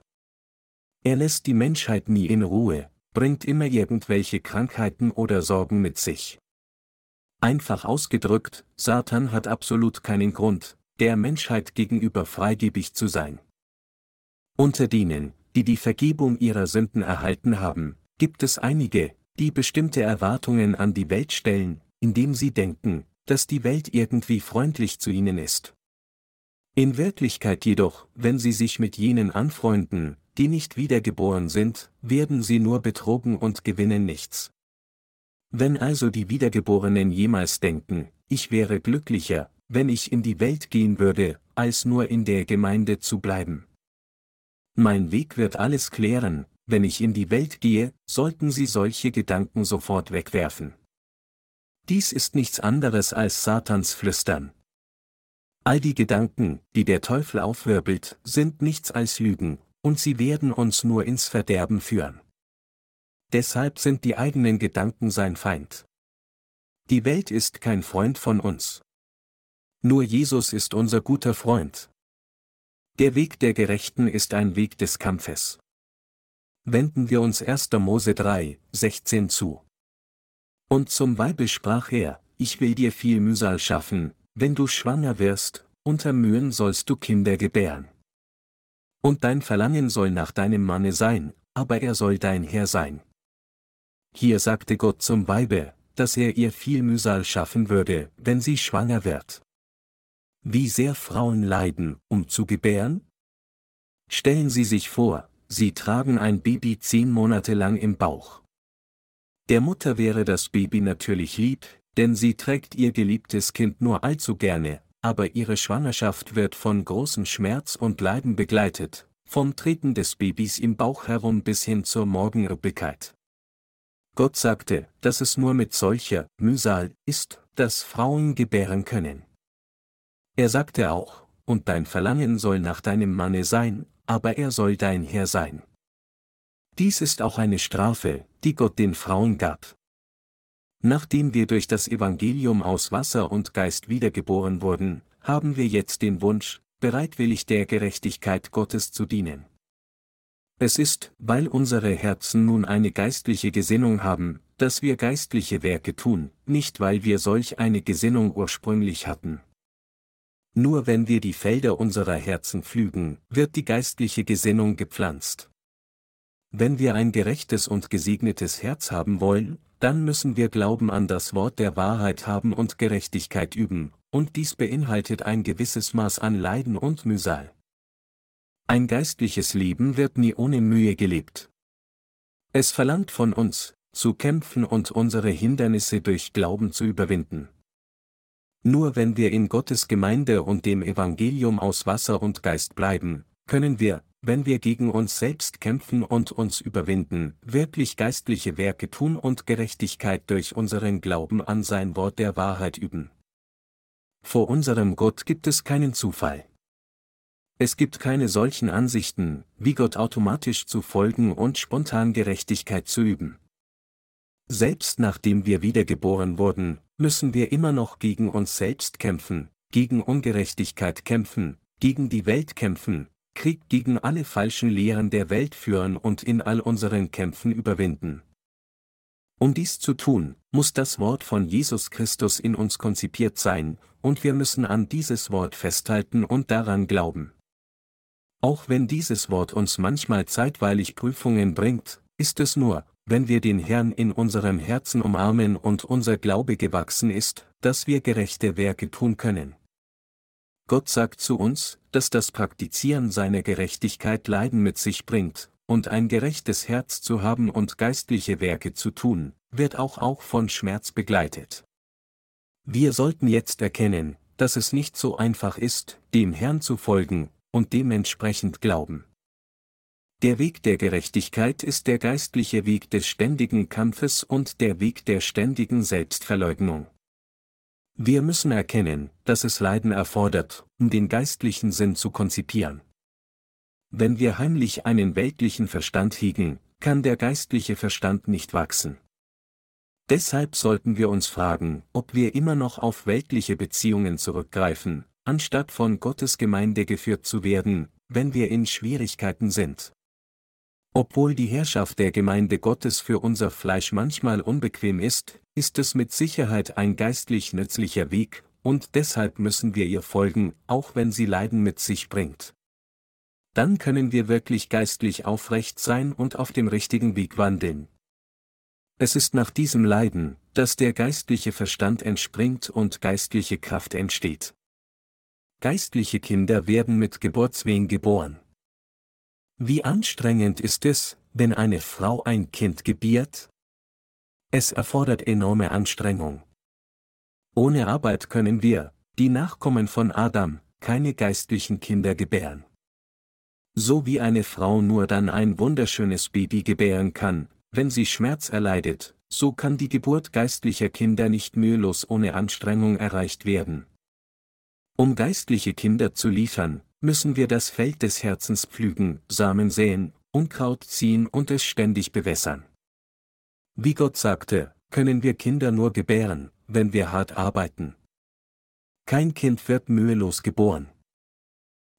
Er lässt die Menschheit nie in Ruhe, bringt immer irgendwelche Krankheiten oder Sorgen mit sich. Einfach ausgedrückt, Satan hat absolut keinen Grund, der Menschheit gegenüber freigebig zu sein. Unter denen, die die Vergebung ihrer Sünden erhalten haben, gibt es einige, die bestimmte Erwartungen an die Welt stellen, indem sie denken, dass die Welt irgendwie freundlich zu ihnen ist. In Wirklichkeit jedoch, wenn sie sich mit jenen anfreunden, die nicht wiedergeboren sind, werden sie nur betrogen und gewinnen nichts. Wenn also die Wiedergeborenen jemals denken, ich wäre glücklicher, wenn ich in die Welt gehen würde, als nur in der Gemeinde zu bleiben. Mein Weg wird alles klären, wenn ich in die Welt gehe, sollten Sie solche Gedanken sofort wegwerfen. Dies ist nichts anderes als Satans Flüstern. All die Gedanken, die der Teufel aufwirbelt, sind nichts als Lügen, und sie werden uns nur ins Verderben führen. Deshalb sind die eigenen Gedanken sein Feind. Die Welt ist kein Freund von uns. Nur Jesus ist unser guter Freund. Der Weg der Gerechten ist ein Weg des Kampfes. Wenden wir uns 1. Mose 3, 16 zu. Und zum Weibe sprach er, ich will dir viel Mühsal schaffen, wenn du schwanger wirst, unter Mühen sollst du Kinder gebären. Und dein Verlangen soll nach deinem Manne sein, aber er soll dein Herr sein. Hier sagte Gott zum Weibe, dass er ihr viel Mühsal schaffen würde, wenn sie schwanger wird. Wie sehr Frauen leiden, um zu gebären? Stellen Sie sich vor, Sie tragen ein Baby zehn Monate lang im Bauch. Der Mutter wäre das Baby natürlich lieb, denn sie trägt ihr geliebtes Kind nur allzu gerne, aber ihre Schwangerschaft wird von großem Schmerz und Leiden begleitet, vom Treten des Babys im Bauch herum bis hin zur Morgenüppigkeit. Gott sagte, dass es nur mit solcher Mühsal ist, dass Frauen gebären können. Er sagte auch, und dein Verlangen soll nach deinem Manne sein, aber er soll dein Herr sein. Dies ist auch eine Strafe, die Gott den Frauen gab. Nachdem wir durch das Evangelium aus Wasser und Geist wiedergeboren wurden, haben wir jetzt den Wunsch, bereitwillig der Gerechtigkeit Gottes zu dienen. Es ist, weil unsere Herzen nun eine geistliche Gesinnung haben, dass wir geistliche Werke tun, nicht weil wir solch eine Gesinnung ursprünglich hatten. Nur wenn wir die Felder unserer Herzen pflügen, wird die geistliche Gesinnung gepflanzt. Wenn wir ein gerechtes und gesegnetes Herz haben wollen, dann müssen wir Glauben an das Wort der Wahrheit haben und Gerechtigkeit üben, und dies beinhaltet ein gewisses Maß an Leiden und Mühsal. Ein geistliches Leben wird nie ohne Mühe gelebt. Es verlangt von uns, zu kämpfen und unsere Hindernisse durch Glauben zu überwinden. Nur wenn wir in Gottes Gemeinde und dem Evangelium aus Wasser und Geist bleiben, können wir, wenn wir gegen uns selbst kämpfen und uns überwinden, wirklich geistliche Werke tun und Gerechtigkeit durch unseren Glauben an sein Wort der Wahrheit üben. Vor unserem Gott gibt es keinen Zufall. Es gibt keine solchen Ansichten, wie Gott automatisch zu folgen und spontan Gerechtigkeit zu üben. Selbst nachdem wir wiedergeboren wurden, müssen wir immer noch gegen uns selbst kämpfen, gegen Ungerechtigkeit kämpfen, gegen die Welt kämpfen, Krieg gegen alle falschen Lehren der Welt führen und in all unseren Kämpfen überwinden. Um dies zu tun, muss das Wort von Jesus Christus in uns konzipiert sein, und wir müssen an dieses Wort festhalten und daran glauben. Auch wenn dieses Wort uns manchmal zeitweilig Prüfungen bringt, ist es nur, wenn wir den Herrn in unserem Herzen umarmen und unser Glaube gewachsen ist, dass wir gerechte Werke tun können. Gott sagt zu uns, dass das Praktizieren seiner Gerechtigkeit Leiden mit sich bringt, und ein gerechtes Herz zu haben und geistliche Werke zu tun, wird auch auch von Schmerz begleitet. Wir sollten jetzt erkennen, dass es nicht so einfach ist, dem Herrn zu folgen, und dementsprechend glauben. Der Weg der Gerechtigkeit ist der geistliche Weg des ständigen Kampfes und der Weg der ständigen Selbstverleugnung. Wir müssen erkennen, dass es Leiden erfordert, um den geistlichen Sinn zu konzipieren. Wenn wir heimlich einen weltlichen Verstand hegen, kann der geistliche Verstand nicht wachsen. Deshalb sollten wir uns fragen, ob wir immer noch auf weltliche Beziehungen zurückgreifen, anstatt von Gottes Gemeinde geführt zu werden, wenn wir in Schwierigkeiten sind. Obwohl die Herrschaft der Gemeinde Gottes für unser Fleisch manchmal unbequem ist, ist es mit Sicherheit ein geistlich nützlicher Weg, und deshalb müssen wir ihr folgen, auch wenn sie Leiden mit sich bringt. Dann können wir wirklich geistlich aufrecht sein und auf dem richtigen Weg wandeln. Es ist nach diesem Leiden, dass der geistliche Verstand entspringt und geistliche Kraft entsteht. Geistliche Kinder werden mit Geburtswehen geboren. Wie anstrengend ist es, wenn eine Frau ein Kind gebiert? Es erfordert enorme Anstrengung. Ohne Arbeit können wir, die Nachkommen von Adam, keine geistlichen Kinder gebären. So wie eine Frau nur dann ein wunderschönes Baby gebären kann, wenn sie Schmerz erleidet, so kann die Geburt geistlicher Kinder nicht mühelos ohne Anstrengung erreicht werden. Um geistliche Kinder zu liefern, müssen wir das Feld des Herzens pflügen, Samen säen, Unkraut ziehen und es ständig bewässern. Wie Gott sagte, können wir Kinder nur gebären, wenn wir hart arbeiten. Kein Kind wird mühelos geboren.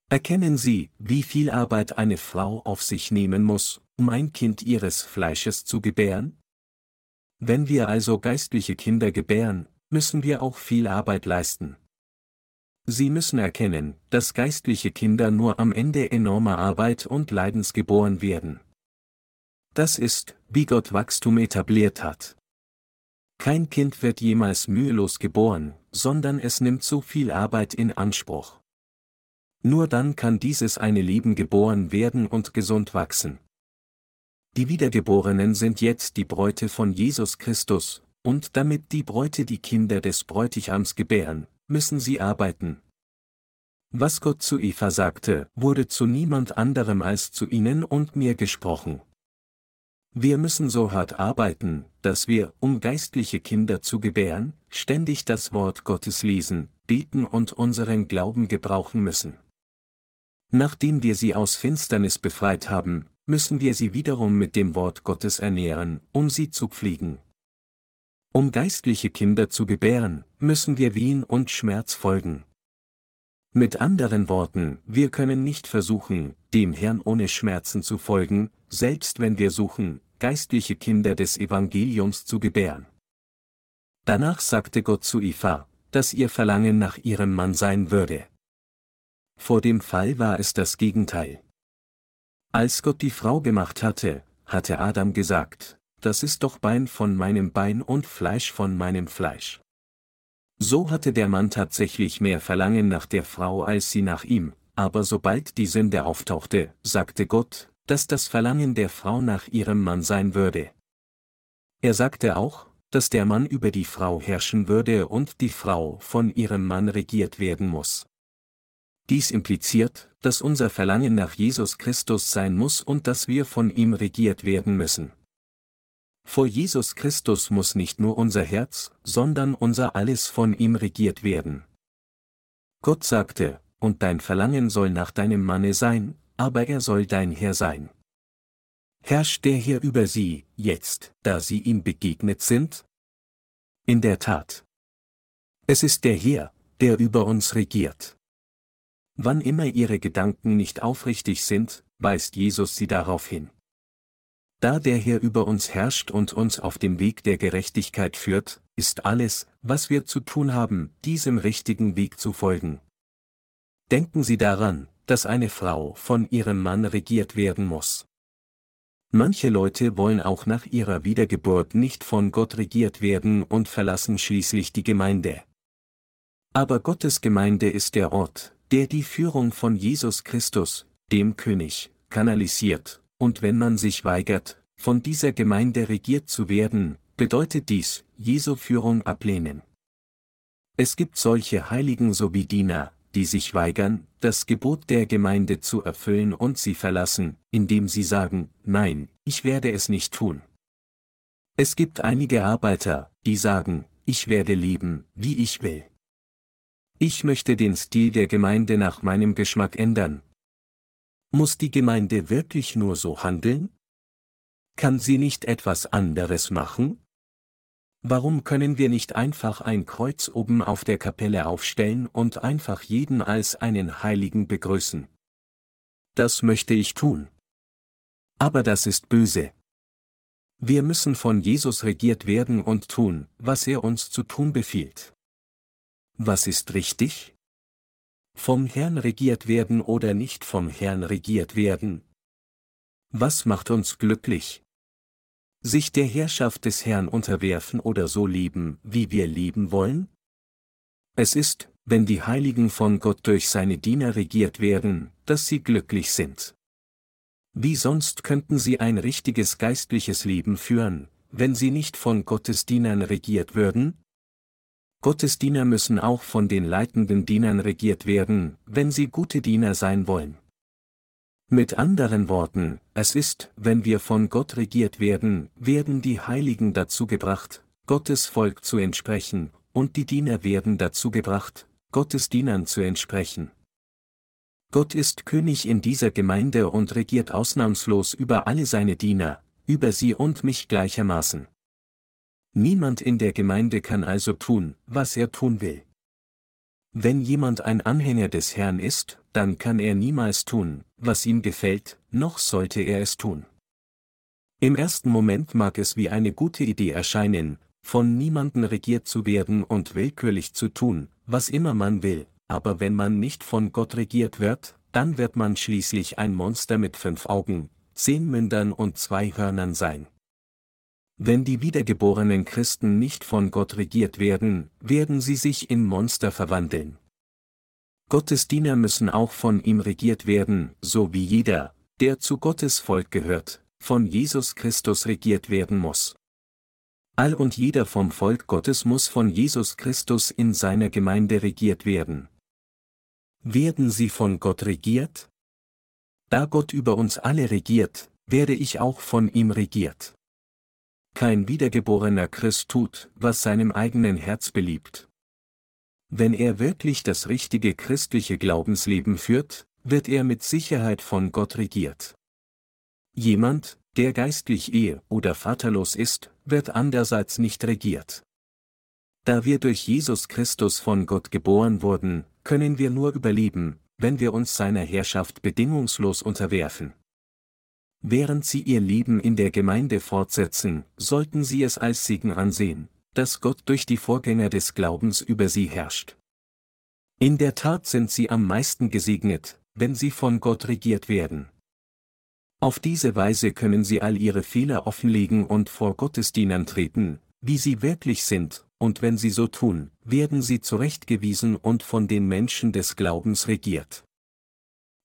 Erkennen Sie, wie viel Arbeit eine Frau auf sich nehmen muss, um ein Kind ihres Fleisches zu gebären? Wenn wir also geistliche Kinder gebären, müssen wir auch viel Arbeit leisten. Sie müssen erkennen, dass geistliche Kinder nur am Ende enormer Arbeit und Leidens geboren werden. Das ist, wie Gott Wachstum etabliert hat. Kein Kind wird jemals mühelos geboren, sondern es nimmt so viel Arbeit in Anspruch. Nur dann kann dieses eine Leben geboren werden und gesund wachsen. Die Wiedergeborenen sind jetzt die Bräute von Jesus Christus, und damit die Bräute die Kinder des Bräutigams gebären, müssen sie arbeiten. Was Gott zu Eva sagte, wurde zu niemand anderem als zu ihnen und mir gesprochen. Wir müssen so hart arbeiten, dass wir, um geistliche Kinder zu gebären, ständig das Wort Gottes lesen, beten und unseren Glauben gebrauchen müssen. Nachdem wir sie aus Finsternis befreit haben, müssen wir sie wiederum mit dem Wort Gottes ernähren, um sie zu pflegen. Um geistliche Kinder zu gebären, müssen wir Wehen und Schmerz folgen. Mit anderen Worten, wir können nicht versuchen, dem Herrn ohne Schmerzen zu folgen, selbst wenn wir suchen, geistliche Kinder des Evangeliums zu gebären. Danach sagte Gott zu Eva, dass ihr Verlangen nach ihrem Mann sein würde. Vor dem Fall war es das Gegenteil. Als Gott die Frau gemacht hatte, hatte Adam gesagt, das ist doch Bein von meinem Bein und Fleisch von meinem Fleisch. So hatte der Mann tatsächlich mehr Verlangen nach der Frau als sie nach ihm, aber sobald die Sünde auftauchte, sagte Gott, dass das Verlangen der Frau nach ihrem Mann sein würde. Er sagte auch, dass der Mann über die Frau herrschen würde und die Frau von ihrem Mann regiert werden muss. Dies impliziert, dass unser Verlangen nach Jesus Christus sein muss und dass wir von ihm regiert werden müssen. Vor Jesus Christus muss nicht nur unser Herz, sondern unser Alles von ihm regiert werden. Gott sagte, und dein Verlangen soll nach deinem Manne sein, aber er soll dein Herr sein. Herrscht der Herr über sie, jetzt, da sie ihm begegnet sind? In der Tat. Es ist der Herr, der über uns regiert. Wann immer ihre Gedanken nicht aufrichtig sind, weist Jesus sie darauf hin. Da der Herr über uns herrscht und uns auf dem Weg der Gerechtigkeit führt, ist alles, was wir zu tun haben, diesem richtigen Weg zu folgen. Denken Sie daran, dass eine Frau von ihrem Mann regiert werden muss. Manche Leute wollen auch nach ihrer Wiedergeburt nicht von Gott regiert werden und verlassen schließlich die Gemeinde. Aber Gottes Gemeinde ist der Ort, der die Führung von Jesus Christus, dem König, kanalisiert, und wenn man sich weigert, von dieser Gemeinde regiert zu werden, bedeutet dies, Jesu Führung ablehnen. Es gibt solche Heiligen sowie Diener, die sich weigern, das Gebot der Gemeinde zu erfüllen und sie verlassen, indem sie sagen, nein, ich werde es nicht tun. Es gibt einige Arbeiter, die sagen, ich werde leben, wie ich will. Ich möchte den Stil der Gemeinde nach meinem Geschmack ändern. Muss die Gemeinde wirklich nur so handeln? Kann sie nicht etwas anderes machen? Warum können wir nicht einfach ein Kreuz oben auf der Kapelle aufstellen und einfach jeden als einen Heiligen begrüßen? Das möchte ich tun. Aber das ist böse. Wir müssen von Jesus regiert werden und tun, was er uns zu tun befiehlt. Was ist richtig? Vom Herrn regiert werden oder nicht vom Herrn regiert werden? Was macht uns glücklich? Sich der Herrschaft des Herrn unterwerfen oder so leben, wie wir leben wollen? Es ist, wenn die Heiligen von Gott durch seine Diener regiert werden, dass sie glücklich sind. Wie sonst könnten sie ein richtiges geistliches Leben führen, wenn sie nicht von Gottes Dienern regiert würden? Gottes Diener müssen auch von den leitenden Dienern regiert werden, wenn sie gute Diener sein wollen. Mit anderen Worten, es ist, wenn wir von Gott regiert werden, werden die Heiligen dazu gebracht, Gottes Volk zu entsprechen, und die Diener werden dazu gebracht, Gottes Dienern zu entsprechen. Gott ist König in dieser Gemeinde und regiert ausnahmslos über alle seine Diener, über sie und mich gleichermaßen. Niemand in der Gemeinde kann also tun, was er tun will. Wenn jemand ein Anhänger des Herrn ist, dann kann er niemals tun, was ihm gefällt, noch sollte er es tun. Im ersten Moment mag es wie eine gute Idee erscheinen, von niemanden regiert zu werden und willkürlich zu tun, was immer man will, aber wenn man nicht von Gott regiert wird, dann wird man schließlich ein Monster mit fünf Augen, zehn Mündern und zwei Hörnern sein. Wenn die wiedergeborenen Christen nicht von Gott regiert werden, werden sie sich in Monster verwandeln. Gottes Diener müssen auch von ihm regiert werden, so wie jeder, der zu Gottes Volk gehört, von Jesus Christus regiert werden muss. All und jeder vom Volk Gottes muss von Jesus Christus in seiner Gemeinde regiert werden. Werden sie von Gott regiert? Da Gott über uns alle regiert, werde ich auch von ihm regiert. Kein wiedergeborener Christ tut, was seinem eigenen Herz beliebt. Wenn er wirklich das richtige christliche Glaubensleben führt, wird er mit Sicherheit von Gott regiert. Jemand, der geistlich ehe- oder vaterlos ist, wird andererseits nicht regiert. Da wir durch Jesus Christus von Gott geboren wurden, können wir nur überleben, wenn wir uns seiner Herrschaft bedingungslos unterwerfen. Während Sie Ihr Leben in der Gemeinde fortsetzen, sollten Sie es als Segen ansehen, dass Gott durch die Vorgänger des Glaubens über Sie herrscht. In der Tat sind Sie am meisten gesegnet, wenn Sie von Gott regiert werden. Auf diese Weise können Sie all Ihre Fehler offenlegen und vor Gottesdienern treten, wie Sie wirklich sind, und wenn Sie so tun, werden Sie zurechtgewiesen und von den Menschen des Glaubens regiert.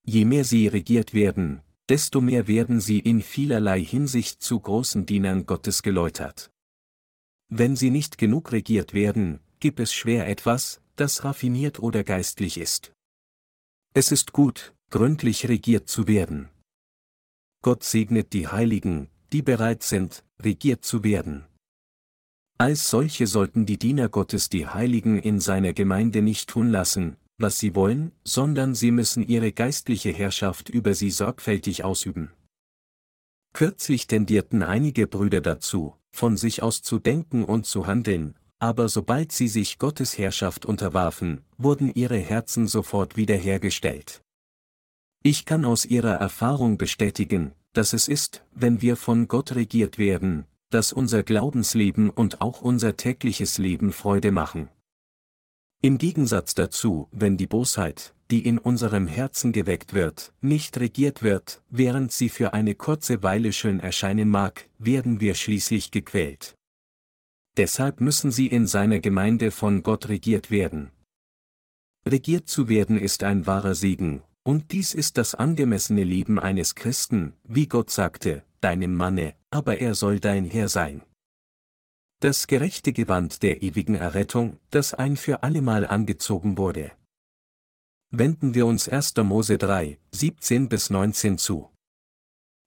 Je mehr Sie regiert werden, desto mehr werden sie in vielerlei Hinsicht zu großen Dienern Gottes geläutert. Wenn sie nicht genug regiert werden, gibt es schwer etwas, das raffiniert oder geistlich ist. Es ist gut, gründlich regiert zu werden. Gott segnet die Heiligen, die bereit sind, regiert zu werden. Als solche sollten die Diener Gottes die Heiligen in seiner Gemeinde nicht tun lassen, was sie wollen, sondern sie müssen ihre geistliche Herrschaft über sie sorgfältig ausüben. Kürzlich tendierten einige Brüder dazu, von sich aus zu denken und zu handeln, aber sobald sie sich Gottes Herrschaft unterwarfen, wurden ihre Herzen sofort wiederhergestellt. Ich kann aus ihrer Erfahrung bestätigen, dass es ist, wenn wir von Gott regiert werden, dass unser Glaubensleben und auch unser tägliches Leben Freude machen. Im Gegensatz dazu, wenn die Bosheit, die in unserem Herzen geweckt wird, nicht regiert wird, während sie für eine kurze Weile schön erscheinen mag, werden wir schließlich gequält. Deshalb müssen sie in seiner Gemeinde von Gott regiert werden. Regiert zu werden ist ein wahrer Segen, und dies ist das angemessene Leben eines Christen, wie Gott sagte, deinem Manne, aber er soll dein Herr sein. Das gerechte Gewand der ewigen Errettung, das ein für allemal angezogen wurde. Wenden wir uns 1. Mose 3, 17 bis 19 zu.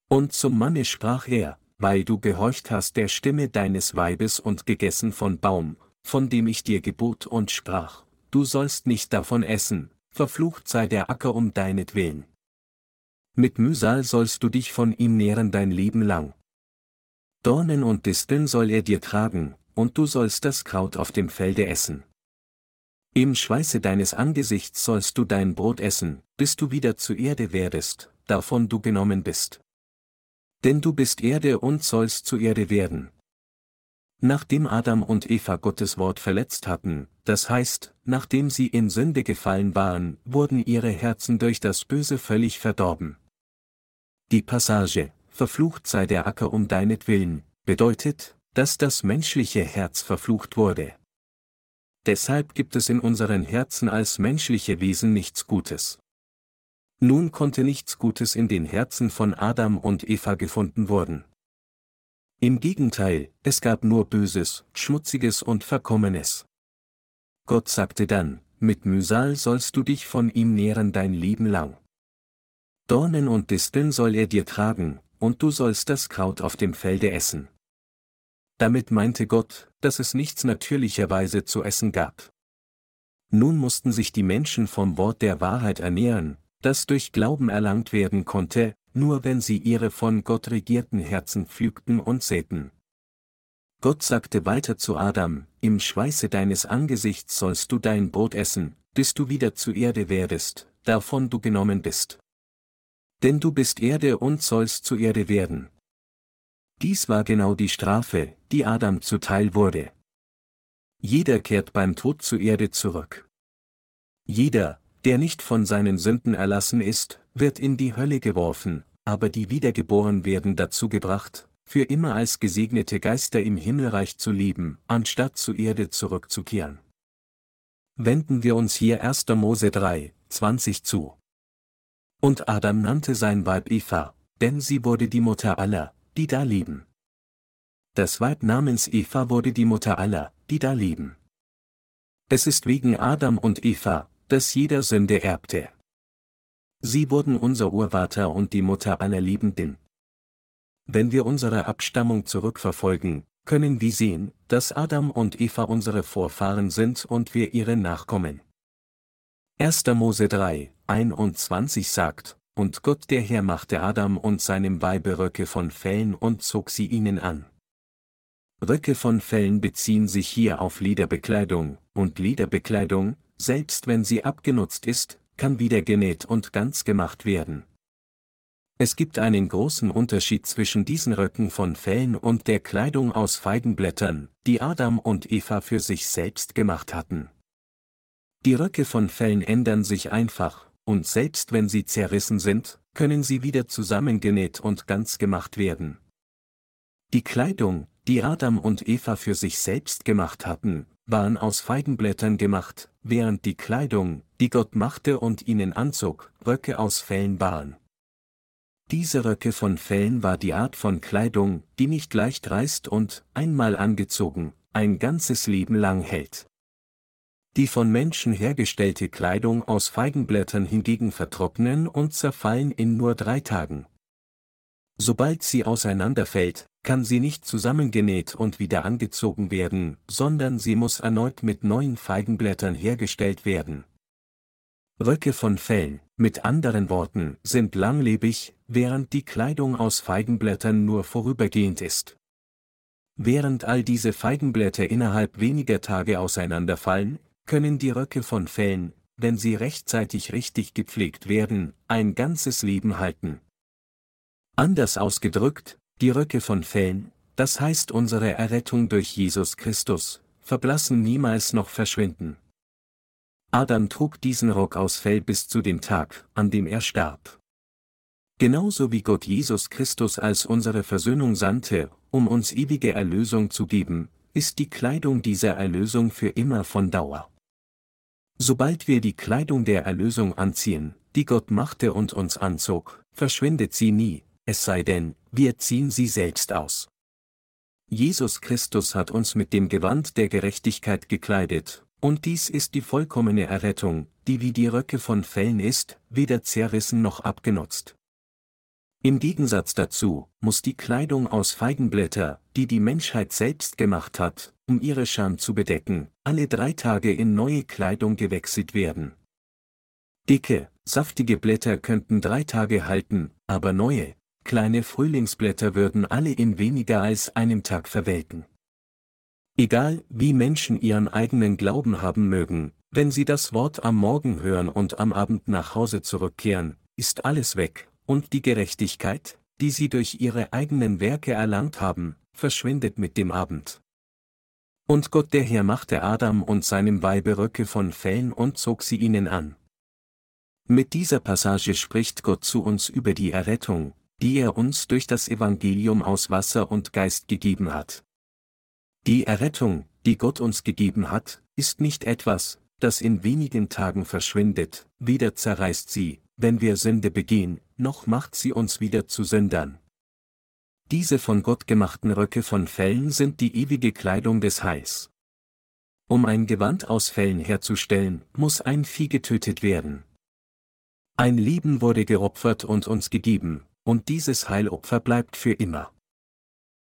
Und zum Manne sprach er, weil du gehorcht hast der Stimme deines Weibes und gegessen von Baum, von dem ich dir gebot und sprach, du sollst nicht davon essen, verflucht sei der Acker um deinetwillen. Mit Mühsal sollst du dich von ihm nähren dein Leben lang. Dornen und Disteln soll er dir tragen, und du sollst das Kraut auf dem Felde essen. Im Schweiße deines Angesichts sollst du dein Brot essen, bis du wieder zu Erde werdest, davon du genommen bist. Denn du bist Erde und sollst zu Erde werden. Nachdem Adam und Eva Gottes Wort verletzt hatten, das heißt, nachdem sie in Sünde gefallen waren, wurden ihre Herzen durch das Böse völlig verdorben. Die Passage, verflucht sei der Acker um deinetwillen, bedeutet, dass das menschliche Herz verflucht wurde. Deshalb gibt es in unseren Herzen als menschliche Wesen nichts Gutes. Nun konnte nichts Gutes in den Herzen von Adam und Eva gefunden worden. Im Gegenteil, es gab nur Böses, Schmutziges und Verkommenes. Gott sagte dann, mit Mühsal sollst du dich von ihm nähren dein Leben lang. Dornen und Disteln soll er dir tragen, und du sollst das Kraut auf dem Felde essen. Damit meinte Gott, dass es nichts natürlicherweise zu essen gab. Nun mussten sich die Menschen vom Wort der Wahrheit ernähren, das durch Glauben erlangt werden konnte, nur wenn sie ihre von Gott regierten Herzen pflügten und säten. Gott sagte weiter zu Adam, im Schweiße deines Angesichts sollst du dein Brot essen, bis du wieder zu Erde werdest, davon du genommen bist. Denn du bist Erde und sollst zu Erde werden. Dies war genau die Strafe, die Adam zuteil wurde. Jeder kehrt beim Tod zur Erde zurück. Jeder, der nicht von seinen Sünden erlassen ist, wird in die Hölle geworfen, aber die wiedergeboren werden dazu gebracht, für immer als gesegnete Geister im Himmelreich zu leben, anstatt zur Erde zurückzukehren. Wenden wir uns hier 1. Mose 3, 20 zu. Und Adam nannte sein Weib Eva, denn sie wurde die Mutter aller, die da leben. Das Weib namens Eva wurde die Mutter aller, die da leben. Es ist wegen Adam und Eva, dass jeder Sünde erbte. Sie wurden unser Urvater und die Mutter aller Liebenden. Wenn wir unsere Abstammung zurückverfolgen, können wir sehen, dass Adam und Eva unsere Vorfahren sind und wir ihre Nachkommen. 1. Mose 3, 21 sagt, und Gott der Herr machte Adam und seinem Weibe Röcke von Fellen und zog sie ihnen an. Röcke von Fellen beziehen sich hier auf Lederbekleidung, und Lederbekleidung, selbst wenn sie abgenutzt ist, kann wieder genäht und ganz gemacht werden. Es gibt einen großen Unterschied zwischen diesen Röcken von Fellen und der Kleidung aus Feigenblättern, die Adam und Eva für sich selbst gemacht hatten. Die Röcke von Fellen ändern sich einfach, und selbst wenn sie zerrissen sind, können sie wieder zusammengenäht und ganz gemacht werden. Die Kleidung, die Adam und Eva für sich selbst gemacht hatten, waren aus Feigenblättern gemacht, während die Kleidung, die Gott machte und ihnen anzog, Röcke aus Fellen waren. Diese Röcke von Fellen war die Art von Kleidung, die nicht leicht reißt und, einmal angezogen, ein ganzes Leben lang hält. Die von Menschen hergestellte Kleidung aus Feigenblättern hingegen vertrocknen und zerfallen in nur drei Tagen. Sobald sie auseinanderfällt, kann sie nicht zusammengenäht und wieder angezogen werden, sondern sie muss erneut mit neuen Feigenblättern hergestellt werden. Röcke von Fellen, mit anderen Worten, sind langlebig, während die Kleidung aus Feigenblättern nur vorübergehend ist. Während all diese Feigenblätter innerhalb weniger Tage auseinanderfallen, können die Röcke von Fellen, wenn sie rechtzeitig richtig gepflegt werden, ein ganzes Leben halten. Anders ausgedrückt, die Röcke von Fellen, das heißt unsere Errettung durch Jesus Christus, verblassen niemals noch verschwinden. Adam trug diesen Rock aus Fell bis zu dem Tag, an dem er starb. Genauso wie Gott Jesus Christus als unsere Versöhnung sandte, um uns ewige Erlösung zu geben, ist die Kleidung dieser Erlösung für immer von Dauer. Sobald wir die Kleidung der Erlösung anziehen, die Gott machte und uns anzog, verschwindet sie nie, es sei denn, wir ziehen sie selbst aus. Jesus Christus hat uns mit dem Gewand der Gerechtigkeit gekleidet, und dies ist die vollkommene Errettung, die wie die Röcke von Fellen ist, weder zerrissen noch abgenutzt. Im Gegensatz dazu muss die Kleidung aus Feigenblätter, die die Menschheit selbst gemacht hat, um ihre Scham zu bedecken, alle drei Tage in neue Kleidung gewechselt werden. Dicke, saftige Blätter könnten drei Tage halten, aber neue, kleine Frühlingsblätter würden alle in weniger als einem Tag verwelken. Egal, wie Menschen ihren eigenen Glauben haben mögen, wenn sie das Wort am Morgen hören und am Abend nach Hause zurückkehren, ist alles weg, und die Gerechtigkeit, die sie durch ihre eigenen Werke erlangt haben, verschwindet mit dem Abend. Und Gott der Herr machte Adam und seinem Weibe Röcke von Fellen und zog sie ihnen an. Mit dieser Passage spricht Gott zu uns über die Errettung, die er uns durch das Evangelium aus Wasser und Geist gegeben hat. Die Errettung, die Gott uns gegeben hat, ist nicht etwas, das in wenigen Tagen verschwindet, weder zerreißt sie, wenn wir Sünde begehen, noch macht sie uns wieder zu Sündern. Diese von Gott gemachten Röcke von Fellen sind die ewige Kleidung des Heils. Um ein Gewand aus Fellen herzustellen, muss ein Vieh getötet werden. Ein Leben wurde geopfert und uns gegeben, und dieses Heilopfer bleibt für immer.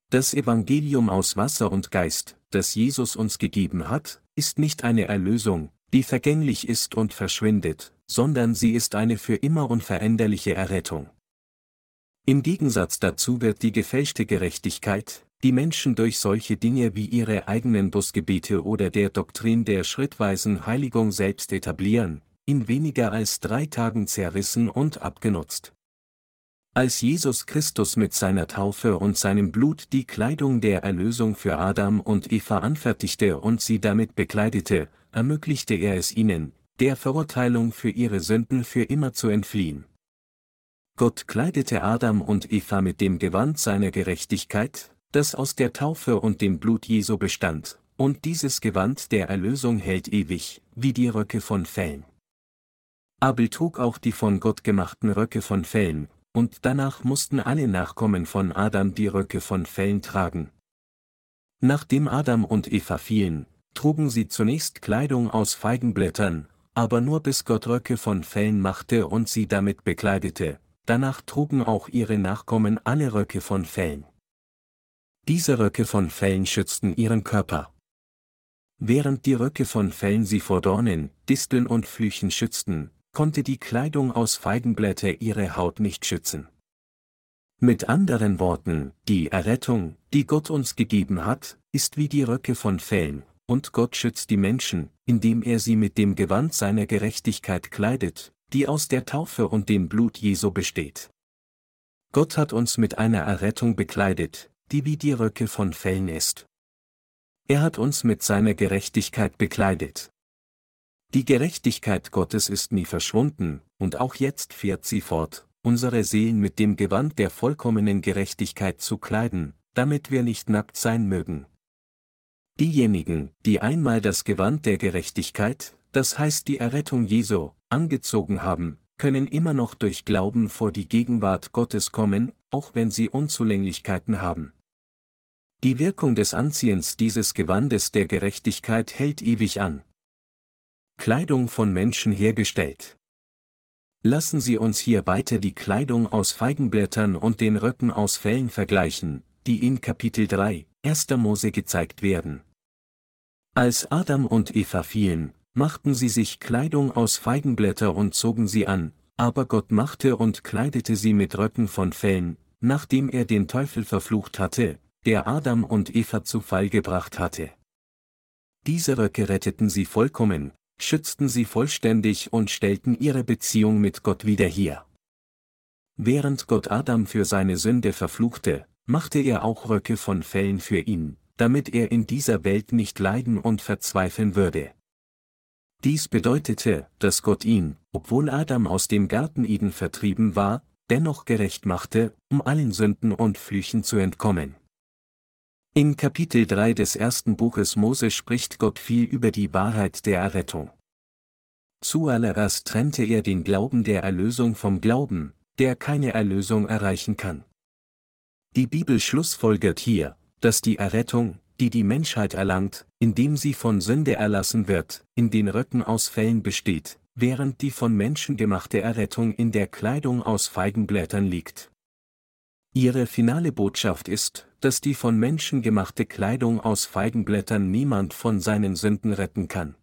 Das Evangelium aus Wasser und Geist, das Jesus uns gegeben hat, ist nicht eine Erlösung, die vergänglich ist und verschwindet, sondern sie ist eine für immer unveränderliche Errettung. Im Gegensatz dazu wird die gefälschte Gerechtigkeit, die Menschen durch solche Dinge wie ihre eigenen Busgebiete oder der Doktrin der schrittweisen Heiligung selbst etablieren, in weniger als drei Tagen zerrissen und abgenutzt. Als Jesus Christus mit seiner Taufe und seinem Blut die Kleidung der Erlösung für Adam und Eva anfertigte und sie damit bekleidete, ermöglichte er es ihnen, der Verurteilung für ihre Sünden für immer zu entfliehen. Gott kleidete Adam und Eva mit dem Gewand seiner Gerechtigkeit, das aus der Taufe und dem Blut Jesu bestand, und dieses Gewand der Erlösung hält ewig, wie die Röcke von Fellen. Abel trug auch die von Gott gemachten Röcke von Fellen, und danach mussten alle Nachkommen von Adam die Röcke von Fellen tragen. Nachdem Adam und Eva fielen, trugen sie zunächst Kleidung aus Feigenblättern, aber nur bis Gott Röcke von Fellen machte und sie damit bekleidete, danach trugen auch ihre Nachkommen alle Röcke von Fellen. Diese Röcke von Fellen schützten ihren Körper. Während die Röcke von Fellen sie vor Dornen, Disteln und Flüchen schützten, konnte die Kleidung aus Feigenblätter ihre Haut nicht schützen. Mit anderen Worten, die Errettung, die Gott uns gegeben hat, ist wie die Röcke von Fellen, und Gott schützt die Menschen, indem er sie mit dem Gewand seiner Gerechtigkeit kleidet, die aus der Taufe und dem Blut Jesu besteht. Gott hat uns mit einer Errettung bekleidet, die wie die Röcke von Fellen ist. Er hat uns mit seiner Gerechtigkeit bekleidet. Die Gerechtigkeit Gottes ist nie verschwunden, und auch jetzt fährt sie fort, unsere Seelen mit dem Gewand der vollkommenen Gerechtigkeit zu kleiden, damit wir nicht nackt sein mögen. Diejenigen, die einmal das Gewand der Gerechtigkeit, das heißt die Errettung Jesu, angezogen haben, können immer noch durch Glauben vor die Gegenwart Gottes kommen, auch wenn sie Unzulänglichkeiten haben. Die Wirkung des Anziehens dieses Gewandes der Gerechtigkeit hält ewig an. Kleidung von Menschen hergestellt. Lassen Sie uns hier weiter die Kleidung aus Feigenblättern und den Röcken aus Fellen vergleichen, die in Kapitel 3, 1. Mose gezeigt werden. Als Adam und Eva fielen, machten sie sich Kleidung aus Feigenblätter und zogen sie an, aber Gott machte und kleidete sie mit Röcken von Fellen, nachdem er den Teufel verflucht hatte, der Adam und Eva zu Fall gebracht hatte. Diese Röcke retteten sie vollkommen, schützten sie vollständig und stellten ihre Beziehung mit Gott wieder her. Während Gott Adam für seine Sünde verfluchte, machte er auch Röcke von Fellen für ihn, damit er in dieser Welt nicht leiden und verzweifeln würde. Dies bedeutete, dass Gott ihn, obwohl Adam aus dem Garten Eden vertrieben war, dennoch gerecht machte, um allen Sünden und Flüchen zu entkommen. In Kapitel 3 des ersten Buches Mose spricht Gott viel über die Wahrheit der Errettung. Zuallererst trennte er den Glauben der Erlösung vom Glauben, der keine Erlösung erreichen kann. Die Bibel schlussfolgert hier, dass die Errettung, die die Menschheit erlangt, indem sie von Sünde erlassen wird, in den Röcken aus Fellen besteht, während die von Menschen gemachte Errettung in der Kleidung aus Feigenblättern liegt. Ihre finale Botschaft ist, dass die von Menschen gemachte Kleidung aus Feigenblättern niemand von seinen Sünden retten kann.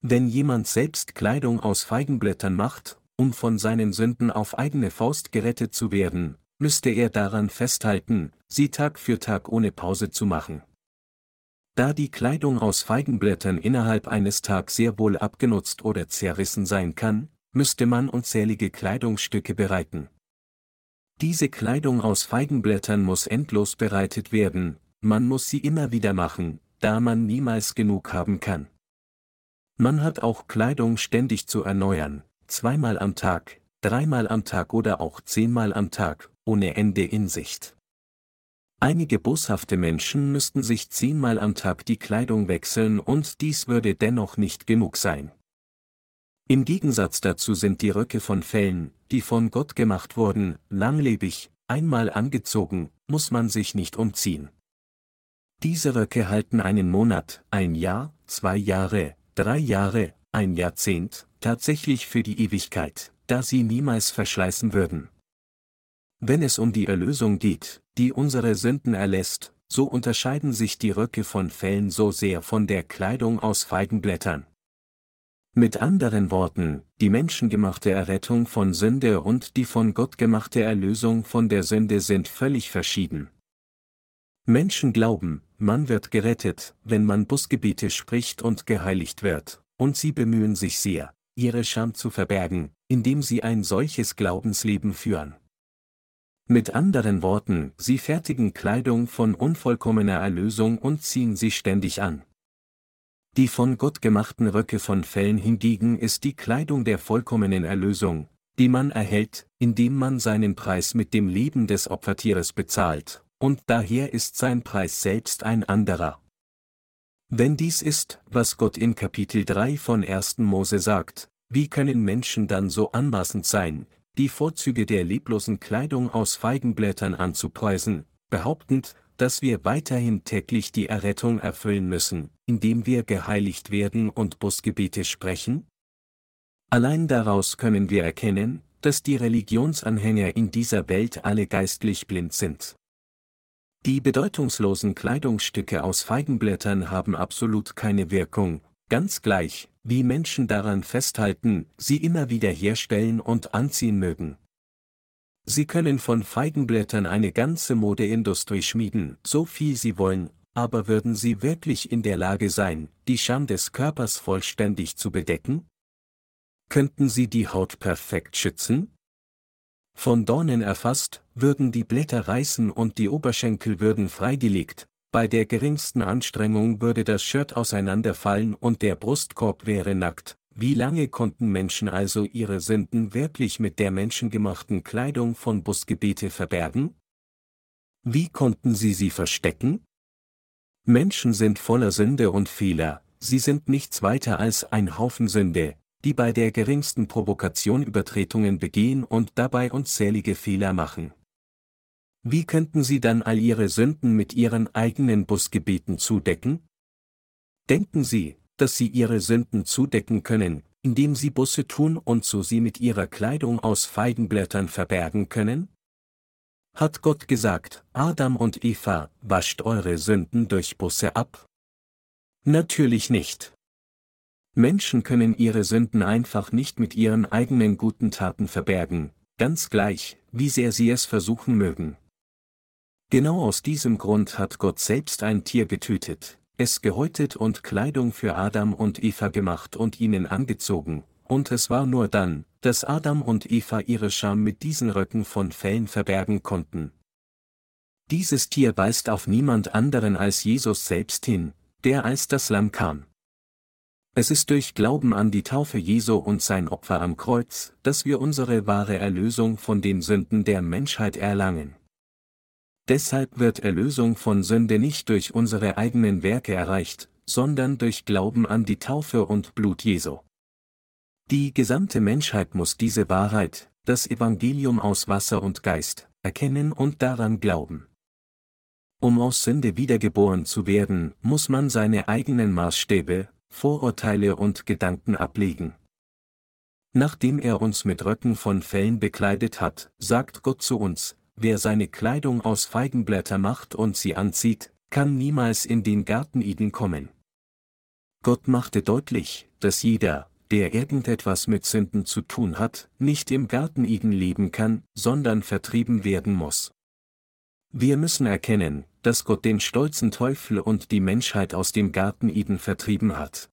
Wenn jemand selbst Kleidung aus Feigenblättern macht, um von seinen Sünden auf eigene Faust gerettet zu werden, müsste er daran festhalten, sie Tag für Tag ohne Pause zu machen. Da die Kleidung aus Feigenblättern innerhalb eines Tags sehr wohl abgenutzt oder zerrissen sein kann, müsste man unzählige Kleidungsstücke bereiten. Diese Kleidung aus Feigenblättern muss endlos bereitet werden, man muss sie immer wieder machen, da man niemals genug haben kann. Man hat auch Kleidung ständig zu erneuern, zweimal am Tag, dreimal am Tag oder auch zehnmal am Tag, ohne Ende in Sicht. Einige boshafte Menschen müssten sich zehnmal am Tag die Kleidung wechseln und dies würde dennoch nicht genug sein. Im Gegensatz dazu sind die Röcke von Fellen, die von Gott gemacht wurden, langlebig, einmal angezogen, muss man sich nicht umziehen. Diese Röcke halten einen Monat, ein Jahr, zwei Jahre, drei Jahre, ein Jahrzehnt, tatsächlich für die Ewigkeit, da sie niemals verschleißen würden. Wenn es um die Erlösung geht, die unsere Sünden erlässt, so unterscheiden sich die Röcke von Fellen so sehr von der Kleidung aus Feigenblättern. Mit anderen Worten, die menschengemachte Errettung von Sünde und die von Gott gemachte Erlösung von der Sünde sind völlig verschieden. Menschen glauben, man wird gerettet, wenn man Busgebiete spricht und geheiligt wird, und sie bemühen sich sehr, ihre Scham zu verbergen, indem sie ein solches Glaubensleben führen. Mit anderen Worten, sie fertigen Kleidung von unvollkommener Erlösung und ziehen sie ständig an. Die von Gott gemachten Röcke von Fellen hingegen ist die Kleidung der vollkommenen Erlösung, die man erhält, indem man seinen Preis mit dem Leben des Opfertieres bezahlt, und daher ist sein Preis selbst ein anderer. Wenn dies ist, was Gott in Kapitel 3 von 1. Mose sagt, wie können Menschen dann so anmaßend sein, die Vorzüge der leblosen Kleidung aus Feigenblättern anzupreisen, behauptend, dass wir weiterhin täglich die Errettung erfüllen müssen, indem wir geheiligt werden und Busgebete sprechen? Allein daraus können wir erkennen, dass die Religionsanhänger in dieser Welt alle geistlich blind sind. Die bedeutungslosen Kleidungsstücke aus Feigenblättern haben absolut keine Wirkung, ganz gleich, wie Menschen daran festhalten, sie immer wieder herstellen und anziehen mögen. Sie können von Feigenblättern eine ganze Modeindustrie schmieden, so viel sie wollen, aber würden sie wirklich in der Lage sein, die Scham des Körpers vollständig zu bedecken? Könnten sie die Haut perfekt schützen? Von Dornen erfasst, würden die Blätter reißen und die Oberschenkel würden freigelegt, bei der geringsten Anstrengung würde das Shirt auseinanderfallen und der Brustkorb wäre nackt. Wie lange konnten Menschen also ihre Sünden wirklich mit der menschengemachten Kleidung von Busgebete verbergen? Wie konnten sie sie verstecken? Menschen sind voller Sünde und Fehler, sie sind nichts weiter als ein Haufen Sünde, die bei der geringsten Provokation Übertretungen begehen und dabei unzählige Fehler machen. Wie könnten sie dann all ihre Sünden mit ihren eigenen Busgebeten zudecken? Denken Sie, dass Sie Ihre Sünden zudecken können, indem Sie Busse tun und so sie mit ihrer Kleidung aus Feigenblättern verbergen können? Hat Gott gesagt, Adam und Eva, wascht eure Sünden durch Busse ab? Natürlich nicht. Menschen können ihre Sünden einfach nicht mit ihren eigenen guten Taten verbergen, ganz gleich, wie sehr sie es versuchen mögen. Genau aus diesem Grund hat Gott selbst ein Tier getötet, es gehäutet und Kleidung für Adam und Eva gemacht und ihnen angezogen, und es war nur dann, dass Adam und Eva ihre Scham mit diesen Röcken von Fellen verbergen konnten. Dieses Tier weist auf niemand anderen als Jesus selbst hin, der als das Lamm kam. Es ist durch Glauben an die Taufe Jesu und sein Opfer am Kreuz, dass wir unsere wahre Erlösung von den Sünden der Menschheit erlangen. Deshalb wird Erlösung von Sünde nicht durch unsere eigenen Werke erreicht, sondern durch Glauben an die Taufe und Blut Jesu. Die gesamte Menschheit muss diese Wahrheit, das Evangelium aus Wasser und Geist, erkennen und daran glauben. Um aus Sünde wiedergeboren zu werden, muss man seine eigenen Maßstäbe, Vorurteile und Gedanken ablegen. Nachdem er uns mit Röcken von Fellen bekleidet hat, sagt Gott zu uns, wer seine Kleidung aus Feigenblätter macht und sie anzieht, kann niemals in den Garten Eden kommen. Gott machte deutlich, dass jeder, der irgendetwas mit Sünden zu tun hat, nicht im Garten Eden leben kann, sondern vertrieben werden muss. Wir müssen erkennen, dass Gott den stolzen Teufel und die Menschheit aus dem Garten Eden vertrieben hat.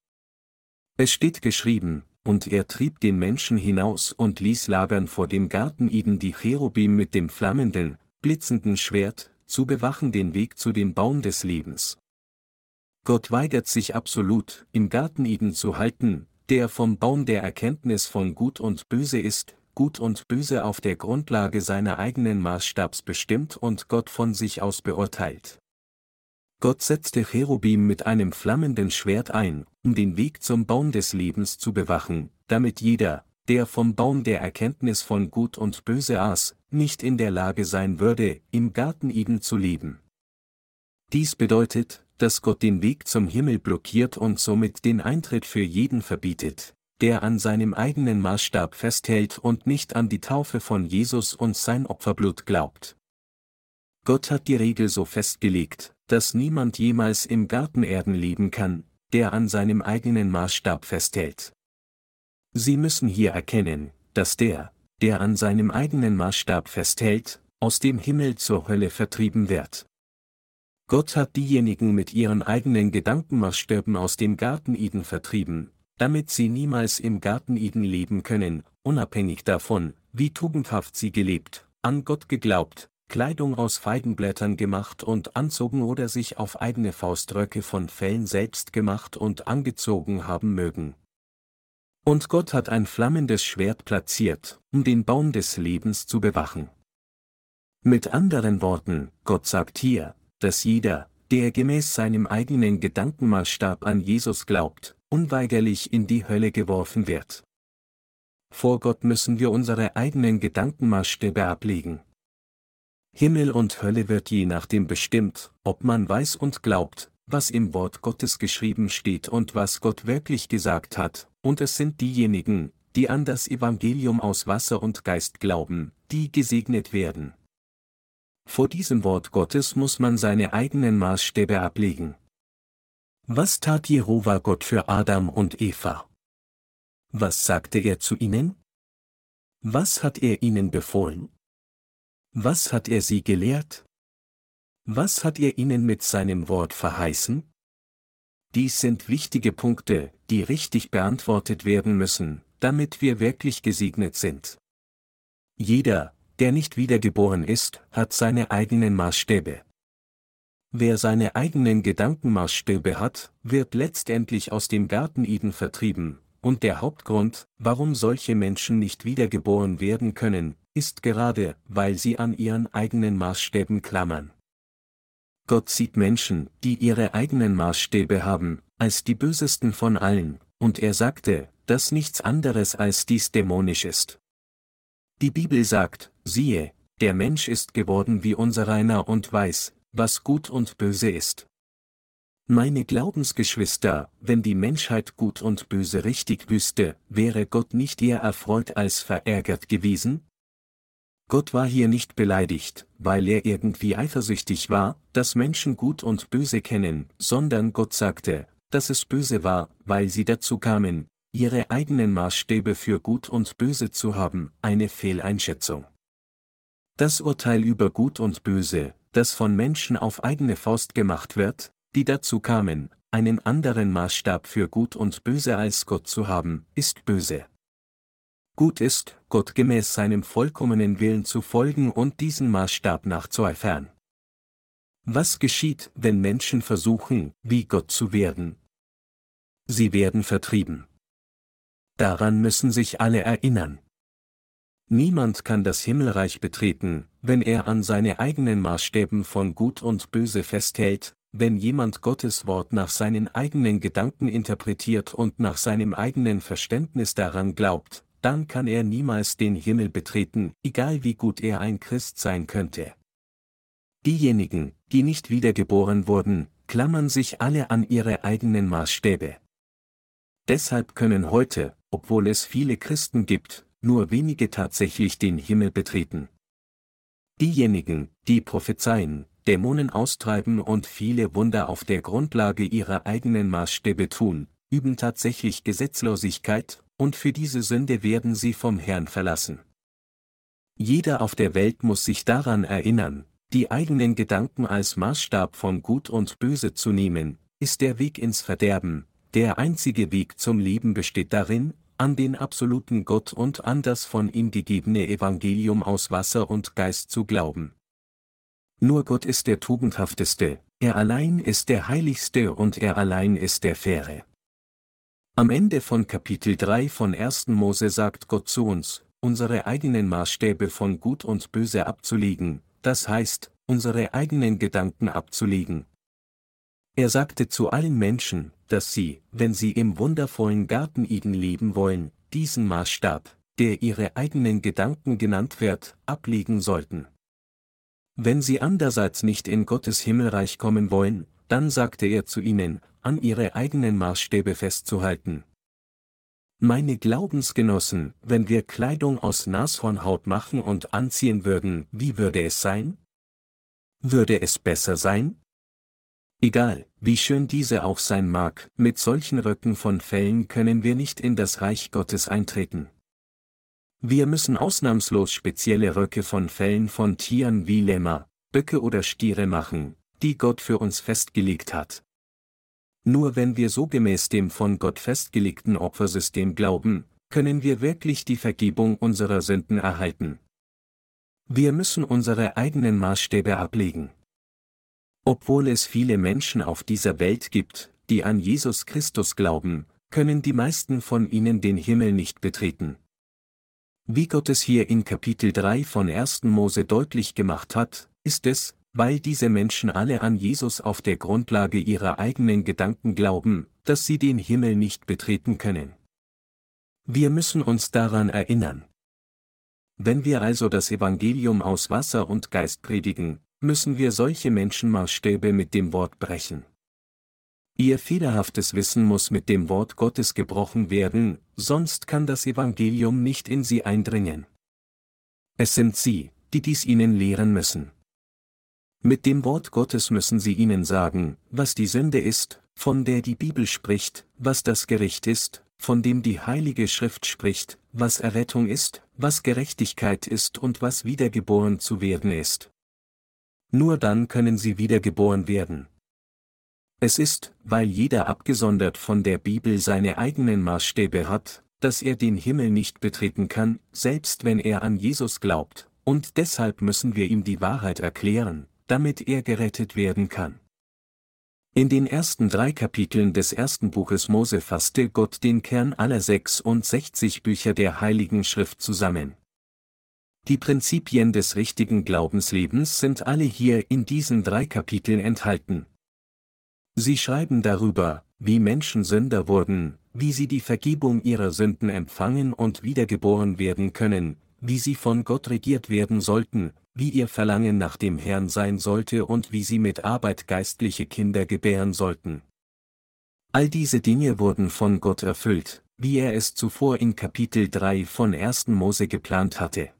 Es steht geschrieben, und er trieb den Menschen hinaus und ließ lagern vor dem Garten Eden die Cherubim mit dem flammenden, blitzenden Schwert, zu bewachen den Weg zu dem Baum des Lebens. Gott weigert sich absolut, im Garten Eden zu halten, der vom Baum der Erkenntnis von Gut und Böse ist, Gut und Böse auf der Grundlage seiner eigenen Maßstabs bestimmt und Gott von sich aus beurteilt. Gott setzte Cherubim mit einem flammenden Schwert ein, um den Weg zum Baum des Lebens zu bewachen, damit jeder, der vom Baum der Erkenntnis von Gut und Böse aß, nicht in der Lage sein würde, im Garten Eden zu leben. Dies bedeutet, dass Gott den Weg zum Himmel blockiert und somit den Eintritt für jeden verbietet, der an seinem eigenen Maßstab festhält und nicht an die Taufe von Jesus und sein Opferblut glaubt. Gott hat die Regel so festgelegt, dass niemand jemals im Garten Erden leben kann, der an seinem eigenen Maßstab festhält. Sie müssen hier erkennen, dass der, der an seinem eigenen Maßstab festhält, aus dem Himmel zur Hölle vertrieben wird. Gott hat diejenigen mit ihren eigenen Gedankenmaßstäben aus dem Garten Eden vertrieben, damit sie niemals im Garten Eden leben können, unabhängig davon, wie tugendhaft sie gelebt, an Gott geglaubt, Kleidung aus Feigenblättern gemacht und anzogen oder sich auf eigene Fauströcke von Fellen selbst gemacht und angezogen haben mögen. Und Gott hat ein flammendes Schwert platziert, um den Baum des Lebens zu bewachen. Mit anderen Worten, Gott sagt hier, dass jeder, der gemäß seinem eigenen Gedankenmaßstab an Jesus glaubt, unweigerlich in die Hölle geworfen wird. Vor Gott müssen wir unsere eigenen Gedankenmaßstäbe ablegen. Himmel und Hölle wird je nachdem bestimmt, ob man weiß und glaubt, was im Wort Gottes geschrieben steht und was Gott wirklich gesagt hat, und es sind diejenigen, die an das Evangelium aus Wasser und Geist glauben, die gesegnet werden. Vor diesem Wort Gottes muss man seine eigenen Maßstäbe ablegen. Was tat Jehova Gott für Adam und Eva? Was sagte er zu ihnen? Was hat er ihnen befohlen? Was hat er sie gelehrt? Was hat er ihnen mit seinem Wort verheißen? Dies sind wichtige Punkte, die richtig beantwortet werden müssen, damit wir wirklich gesegnet sind. Jeder, der nicht wiedergeboren ist, hat seine eigenen Maßstäbe. Wer seine eigenen Gedankenmaßstäbe hat, wird letztendlich aus dem Garten Eden vertrieben, und der Hauptgrund, warum solche Menschen nicht wiedergeboren werden können, ist gerade, weil sie an ihren eigenen Maßstäben klammern. Gott sieht Menschen, die ihre eigenen Maßstäbe haben, als die bösesten von allen, und er sagte, dass nichts anderes als dies dämonisch ist. Die Bibel sagt, siehe, der Mensch ist geworden wie unser Reiner und weiß, was gut und böse ist. Meine Glaubensgeschwister, wenn die Menschheit gut und böse richtig wüsste, wäre Gott nicht eher erfreut als verärgert gewesen? Gott war hier nicht beleidigt, weil er irgendwie eifersüchtig war, dass Menschen gut und böse kennen, sondern Gott sagte, dass es böse war, weil sie dazu kamen, ihre eigenen Maßstäbe für gut und böse zu haben, eine Fehleinschätzung. Das Urteil über Gut und Böse, das von Menschen auf eigene Faust gemacht wird, die dazu kamen, einen anderen Maßstab für Gut und Böse als Gott zu haben, ist böse. Gut ist, Gott gemäß seinem vollkommenen Willen zu folgen und diesen Maßstab nachzueifern. Was geschieht, wenn Menschen versuchen, wie Gott zu werden? Sie werden vertrieben. Daran müssen sich alle erinnern. Niemand kann das Himmelreich betreten, wenn er an seine eigenen Maßstäben von Gut und Böse festhält, wenn jemand Gottes Wort nach seinen eigenen Gedanken interpretiert und nach seinem eigenen Verständnis daran glaubt, dann kann er niemals den Himmel betreten, egal wie gut er ein Christ sein könnte. Diejenigen, die nicht wiedergeboren wurden, klammern sich alle an ihre eigenen Maßstäbe. Deshalb können heute, obwohl es viele Christen gibt, nur wenige tatsächlich den Himmel betreten. Diejenigen, die prophezeien, Dämonen austreiben und viele Wunder auf der Grundlage ihrer eigenen Maßstäbe tun, üben tatsächlich Gesetzlosigkeit, und für diese Sünde werden sie vom Herrn verlassen. Jeder auf der Welt muss sich daran erinnern, die eigenen Gedanken als Maßstab von Gut und Böse zu nehmen, ist der Weg ins Verderben, der einzige Weg zum Leben besteht darin, an den absoluten Gott und an das von ihm gegebene Evangelium aus Wasser und Geist zu glauben. Nur Gott ist der tugendhafteste, er allein ist der heiligste und er allein ist der faire. Am Ende von Kapitel 3 von 1. Mose sagt Gott zu uns, unsere eigenen Maßstäbe von Gut und Böse abzulegen, das heißt, unsere eigenen Gedanken abzulegen. Er sagte zu allen Menschen, dass sie, wenn sie im wundervollen Garten Eden leben wollen, diesen Maßstab, der ihre eigenen Gedanken genannt wird, ablegen sollten. Wenn sie andererseits nicht in Gottes Himmelreich kommen wollen, dann sagte er zu ihnen, an ihre eigenen Maßstäbe festzuhalten. Meine Glaubensgenossen, wenn wir Kleidung aus Nashornhaut machen und anziehen würden, wie würde es sein? Würde es besser sein? Egal, wie schön diese auch sein mag, mit solchen Röcken von Fellen können wir nicht in das Reich Gottes eintreten. Wir müssen ausnahmslos spezielle Röcke von Fellen von Tieren wie Lämmer, Böcke oder Stiere machen, die Gott für uns festgelegt hat. Nur wenn wir so gemäß dem von Gott festgelegten Opfersystem glauben, können wir wirklich die Vergebung unserer Sünden erhalten. Wir müssen unsere eigenen Maßstäbe ablegen. Obwohl es viele Menschen auf dieser Welt gibt, die an Jesus Christus glauben, können die meisten von ihnen den Himmel nicht betreten. Wie Gott es hier in Kapitel 3 von 1. Mose deutlich gemacht hat, ist es, weil diese Menschen alle an Jesus auf der Grundlage ihrer eigenen Gedanken glauben, dass sie den Himmel nicht betreten können. Wir müssen uns daran erinnern. Wenn wir also das Evangelium aus Wasser und Geist predigen, müssen wir solche Menschenmaßstäbe mit dem Wort brechen. Ihr fehlerhaftes Wissen muss mit dem Wort Gottes gebrochen werden, sonst kann das Evangelium nicht in sie eindringen. Es sind sie, die dies ihnen lehren müssen. Mit dem Wort Gottes müssen sie ihnen sagen, was die Sünde ist, von der die Bibel spricht, was das Gericht ist, von dem die Heilige Schrift spricht, was Errettung ist, was Gerechtigkeit ist und was wiedergeboren zu werden ist. Nur dann können sie wiedergeboren werden. Es ist, weil jeder abgesondert von der Bibel seine eigenen Maßstäbe hat, dass er den Himmel nicht betreten kann, selbst wenn er an Jesus glaubt, und deshalb müssen wir ihm die Wahrheit erklären, damit er gerettet werden kann. In den ersten drei Kapiteln des ersten Buches Mose fasste Gott den Kern aller 66 Bücher der Heiligen Schrift zusammen. Die Prinzipien des richtigen Glaubenslebens sind alle hier in diesen drei Kapiteln enthalten. Sie schreiben darüber, wie Menschen Sünder wurden, wie sie die Vergebung ihrer Sünden empfangen und wiedergeboren werden können, wie sie von Gott regiert werden sollten, wie ihr Verlangen nach dem Herrn sein sollte und wie sie mit Arbeit geistliche Kinder gebären sollten. All diese Dinge wurden von Gott erfüllt, wie er es zuvor in Kapitel 3 von 1. Mose geplant hatte.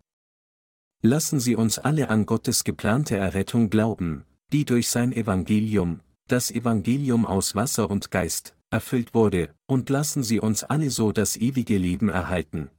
Lassen Sie uns alle an Gottes geplante Errettung glauben, die durch sein Evangelium, das Evangelium aus Wasser und Geist, erfüllt wurde, und lassen Sie uns alle so das ewige Leben erhalten.